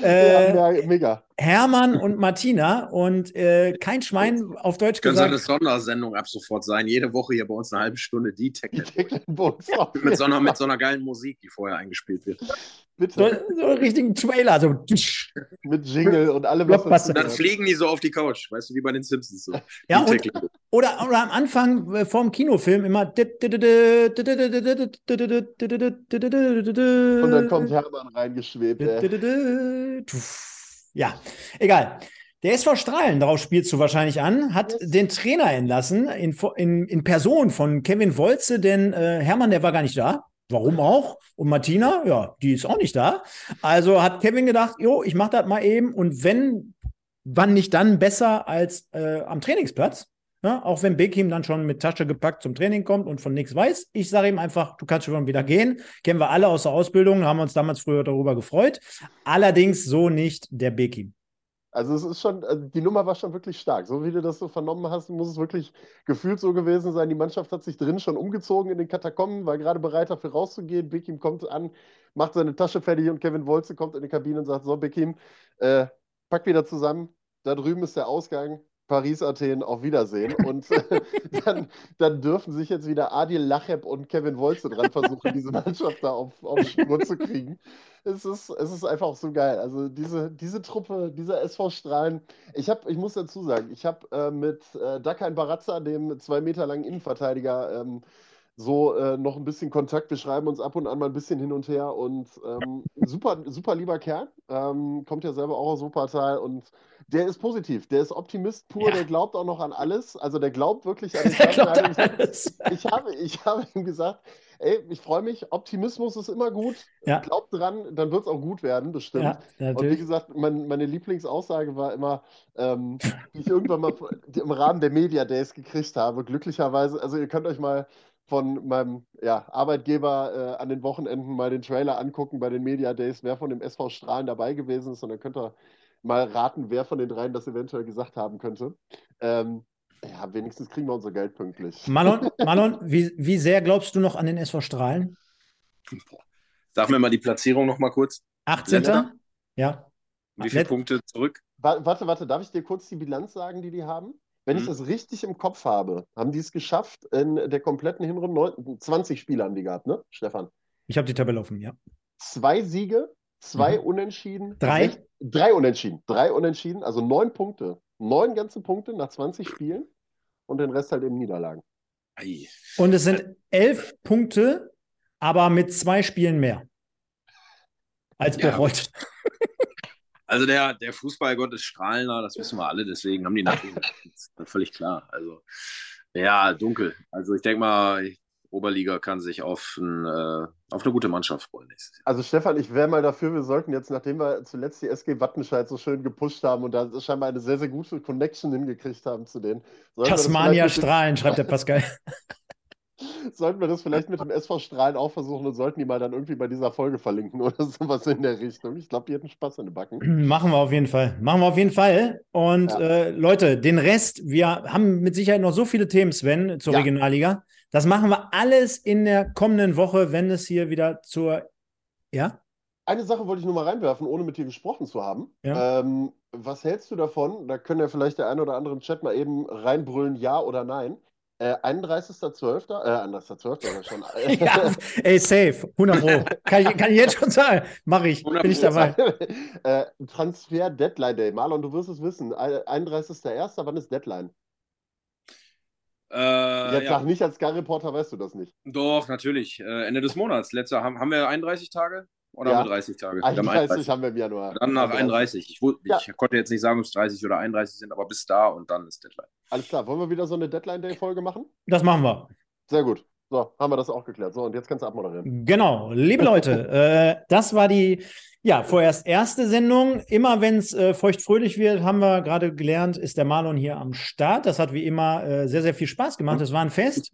Äh, ja, mega. Hermann und Martina und äh, kein Schwein auf Deutsch Können gesagt. Könnte eine Sondersendung ab sofort sein. Jede Woche hier bei uns eine halbe Stunde die Tecklenburg. mit, so einer, mit so einer geilen Musik, die vorher eingespielt wird. Bitte. So, so einen richtigen Trailer. So. Mit Jingle und allem. Was dann fliegen die so auf die Couch, weißt du, wie bei den Simpsons. So. Ja, und, oder, oder am Anfang äh, vorm Kinofilm immer. Und dann kommt Hermann reingeschwebt. Ja, egal. Der SV Strahlen, darauf spielst du wahrscheinlich an, hat den Trainer entlassen in, in, in Person von Kevin Wolze, denn äh, Hermann, der war gar nicht da. Warum auch? Und Martina, ja, die ist auch nicht da. Also hat Kevin gedacht, jo, ich mach das mal eben und wenn, wann nicht dann besser als äh, am Trainingsplatz? Ja, auch wenn Bekim dann schon mit Tasche gepackt zum Training kommt und von nichts weiß. Ich sage ihm einfach, du kannst schon wieder gehen. Kennen wir alle aus der Ausbildung, haben uns damals früher darüber gefreut. Allerdings so nicht der Bekim. Also es ist schon, also die Nummer war schon wirklich stark. So wie du das so vernommen hast, muss es wirklich gefühlt so gewesen sein. Die Mannschaft hat sich drin schon umgezogen in den Katakomben, war gerade bereit dafür rauszugehen. Bekim kommt an, macht seine Tasche fertig und Kevin Wolze kommt in die Kabine und sagt, so Bekim, äh, pack wieder zusammen. Da drüben ist der Ausgang. Paris, Athen, auf Wiedersehen. Und äh, (laughs) dann, dann, dürfen sich jetzt wieder Adil Lacheb und Kevin Wolze dran versuchen, diese Mannschaft da auf, auf Spur zu kriegen. Es ist, es ist einfach so geil. Also diese, diese Truppe, dieser SV Strahlen. Ich, hab, ich muss dazu sagen, ich habe äh, mit äh, Dakan Barazza, dem zwei Meter langen Innenverteidiger, ähm, so äh, noch ein bisschen Kontakt. Wir schreiben uns ab und an mal ein bisschen hin und her und ähm, super, super lieber Kerl. Ähm, kommt ja selber auch aus Wuppertal und der ist positiv. Der ist Optimist pur, ja. der glaubt auch noch an alles. Also der glaubt wirklich an, (laughs) an alles. Ich habe, ich habe ihm gesagt, ey, ich freue mich, Optimismus ist immer gut. Ja. Glaubt dran, dann wird es auch gut werden, bestimmt. Ja, und wie gesagt, mein, meine Lieblingsaussage war immer, ähm, die ich irgendwann mal (laughs) im Rahmen der Media Days gekriegt habe. Glücklicherweise, also ihr könnt euch mal von meinem ja, Arbeitgeber äh, an den Wochenenden mal den Trailer angucken bei den Media Days, wer von dem SV Strahlen dabei gewesen ist. Und dann könnt ihr mal raten, wer von den dreien das eventuell gesagt haben könnte. Ähm, ja, wenigstens kriegen wir unser Geld pünktlich. Malon, (laughs) Malon wie, wie sehr glaubst du noch an den SV Strahlen? Sag mir mal die Platzierung noch mal kurz. 18. Ja. Wie viele Punkte zurück? Warte, warte, darf ich dir kurz die Bilanz sagen, die die haben? Wenn mhm. ich das richtig im Kopf habe, haben die es geschafft, in der kompletten Hinrunde 20 Spiele haben die gehabt, ne, Stefan? Ich habe die Tabelle offen, ja. Zwei Siege, zwei mhm. Unentschieden. Drei? Sech, drei Unentschieden. Drei Unentschieden, also neun Punkte. Neun ganze Punkte nach 20 Spielen und den Rest halt eben Niederlagen. Und es sind elf Punkte, aber mit zwei Spielen mehr. Als ja. Also der, der Fußballgott ist strahlender, das wissen wir alle, deswegen haben die natürlich (laughs) (laughs) das ist völlig klar. Also ja, dunkel. Also ich denke mal, Oberliga kann sich auf, ein, äh, auf eine gute Mannschaft freuen nächstes Jahr. Also Stefan, ich wäre mal dafür, wir sollten jetzt, nachdem wir zuletzt die SG Wattenscheid so schön gepusht haben und da scheinbar eine sehr, sehr gute Connection hingekriegt haben zu denen. Tasmania Strahlen, schreibt der Pascal. (laughs) sollten wir das vielleicht mit dem SV Strahlen auch versuchen und sollten die mal dann irgendwie bei dieser Folge verlinken oder (laughs) sowas in der Richtung. Ich glaube, die hätten Spaß in den Backen. (clears throat) Machen wir auf jeden Fall. Machen wir auf jeden Fall. Und ja. äh, Leute, den Rest, wir haben mit Sicherheit noch so viele Themen, Sven, zur ja. Regionalliga. Das machen wir alles in der kommenden Woche, wenn es hier wieder zur. Ja? Eine Sache wollte ich nur mal reinwerfen, ohne mit dir gesprochen zu haben. Ja. Ähm, was hältst du davon? Da können ja vielleicht der eine oder andere im Chat mal eben reinbrüllen, ja oder nein. Äh, 31.12., äh, 31.12. war schon. (laughs) ja, ey, safe, 100 Pro. Kann ich, kann ich jetzt schon sagen. Mache ich, bin ich dabei. (laughs) äh, Transfer Deadline Day. Marlon, du wirst es wissen. 31.01., wann ist Deadline? Äh, Jetzt ja. sag nicht, als Sky Reporter weißt du das nicht. Doch, natürlich. Äh, Ende des Monats. Letzter, haben, haben wir 31 Tage oder Ja. haben wir 30 Tage? Wir haben 31 haben wir im Januar. Dann nach 31. Ich, wus- Ja. ich konnte jetzt nicht sagen, ob es 30 oder 31 sind, aber bis da und dann ist Deadline. Alles klar, wollen wir wieder so eine Deadline Day Folge machen? Das machen wir. Sehr gut. So, haben wir das auch geklärt. So, und jetzt kannst du abmoderieren. Genau, liebe Leute, (laughs) äh, das war die, ja, vorerst erste Sendung. Immer wenn es äh, feuchtfröhlich wird, haben wir gerade gelernt, ist der Marlon hier am Start. Das hat wie immer äh, sehr, sehr viel Spaß gemacht. Das war ein Fest.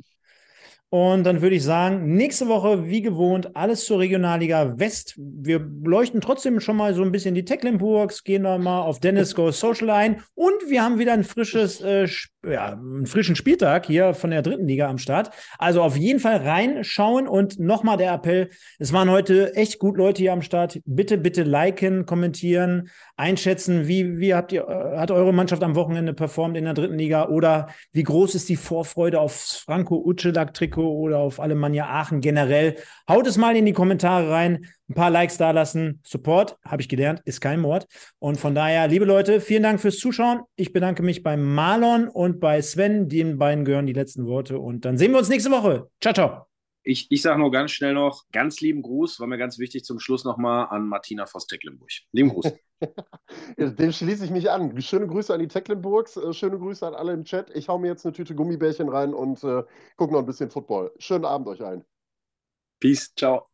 Und dann würde ich sagen, nächste Woche, wie gewohnt, alles zur Regionalliga West. Wir leuchten trotzdem schon mal so ein bisschen die Tecklenburgs, gehen da mal auf Dennis Goes Social ein. Und wir haben wieder ein frisches, äh, Sp- ja, einen frischen Spieltag hier von der dritten Liga am Start. Also auf jeden Fall reinschauen und nochmal der Appell. Es waren heute echt gut Leute hier am Start. Bitte, bitte liken, kommentieren, einschätzen, wie, wie habt ihr, äh, hat eure Mannschaft am Wochenende performt in der dritten Liga oder wie groß ist die Vorfreude aufs Franco Uccelak-Trikot oder auf Alemannia Aachen generell? Haut es mal in die Kommentare rein, ein paar Likes da lassen. Support, habe ich gelernt, ist kein Mord. Und von daher, liebe Leute, vielen Dank fürs Zuschauen. Ich bedanke mich bei Marlon und bei Sven. Den beiden gehören die letzten Worte. Und dann sehen wir uns nächste Woche. Ciao, ciao. Ich, ich sage nur ganz schnell noch, ganz lieben Gruß, war mir ganz wichtig zum Schluss nochmal an Martina Voss-Tecklenburg. Lieben Gruß. (laughs) Dem schließe ich mich an. Schöne Grüße an die Tecklenburgs, äh, schöne Grüße an alle im Chat. Ich hau mir jetzt eine Tüte Gummibärchen rein und äh, gucke noch ein bisschen Football. Schönen Abend euch allen. Peace, ciao.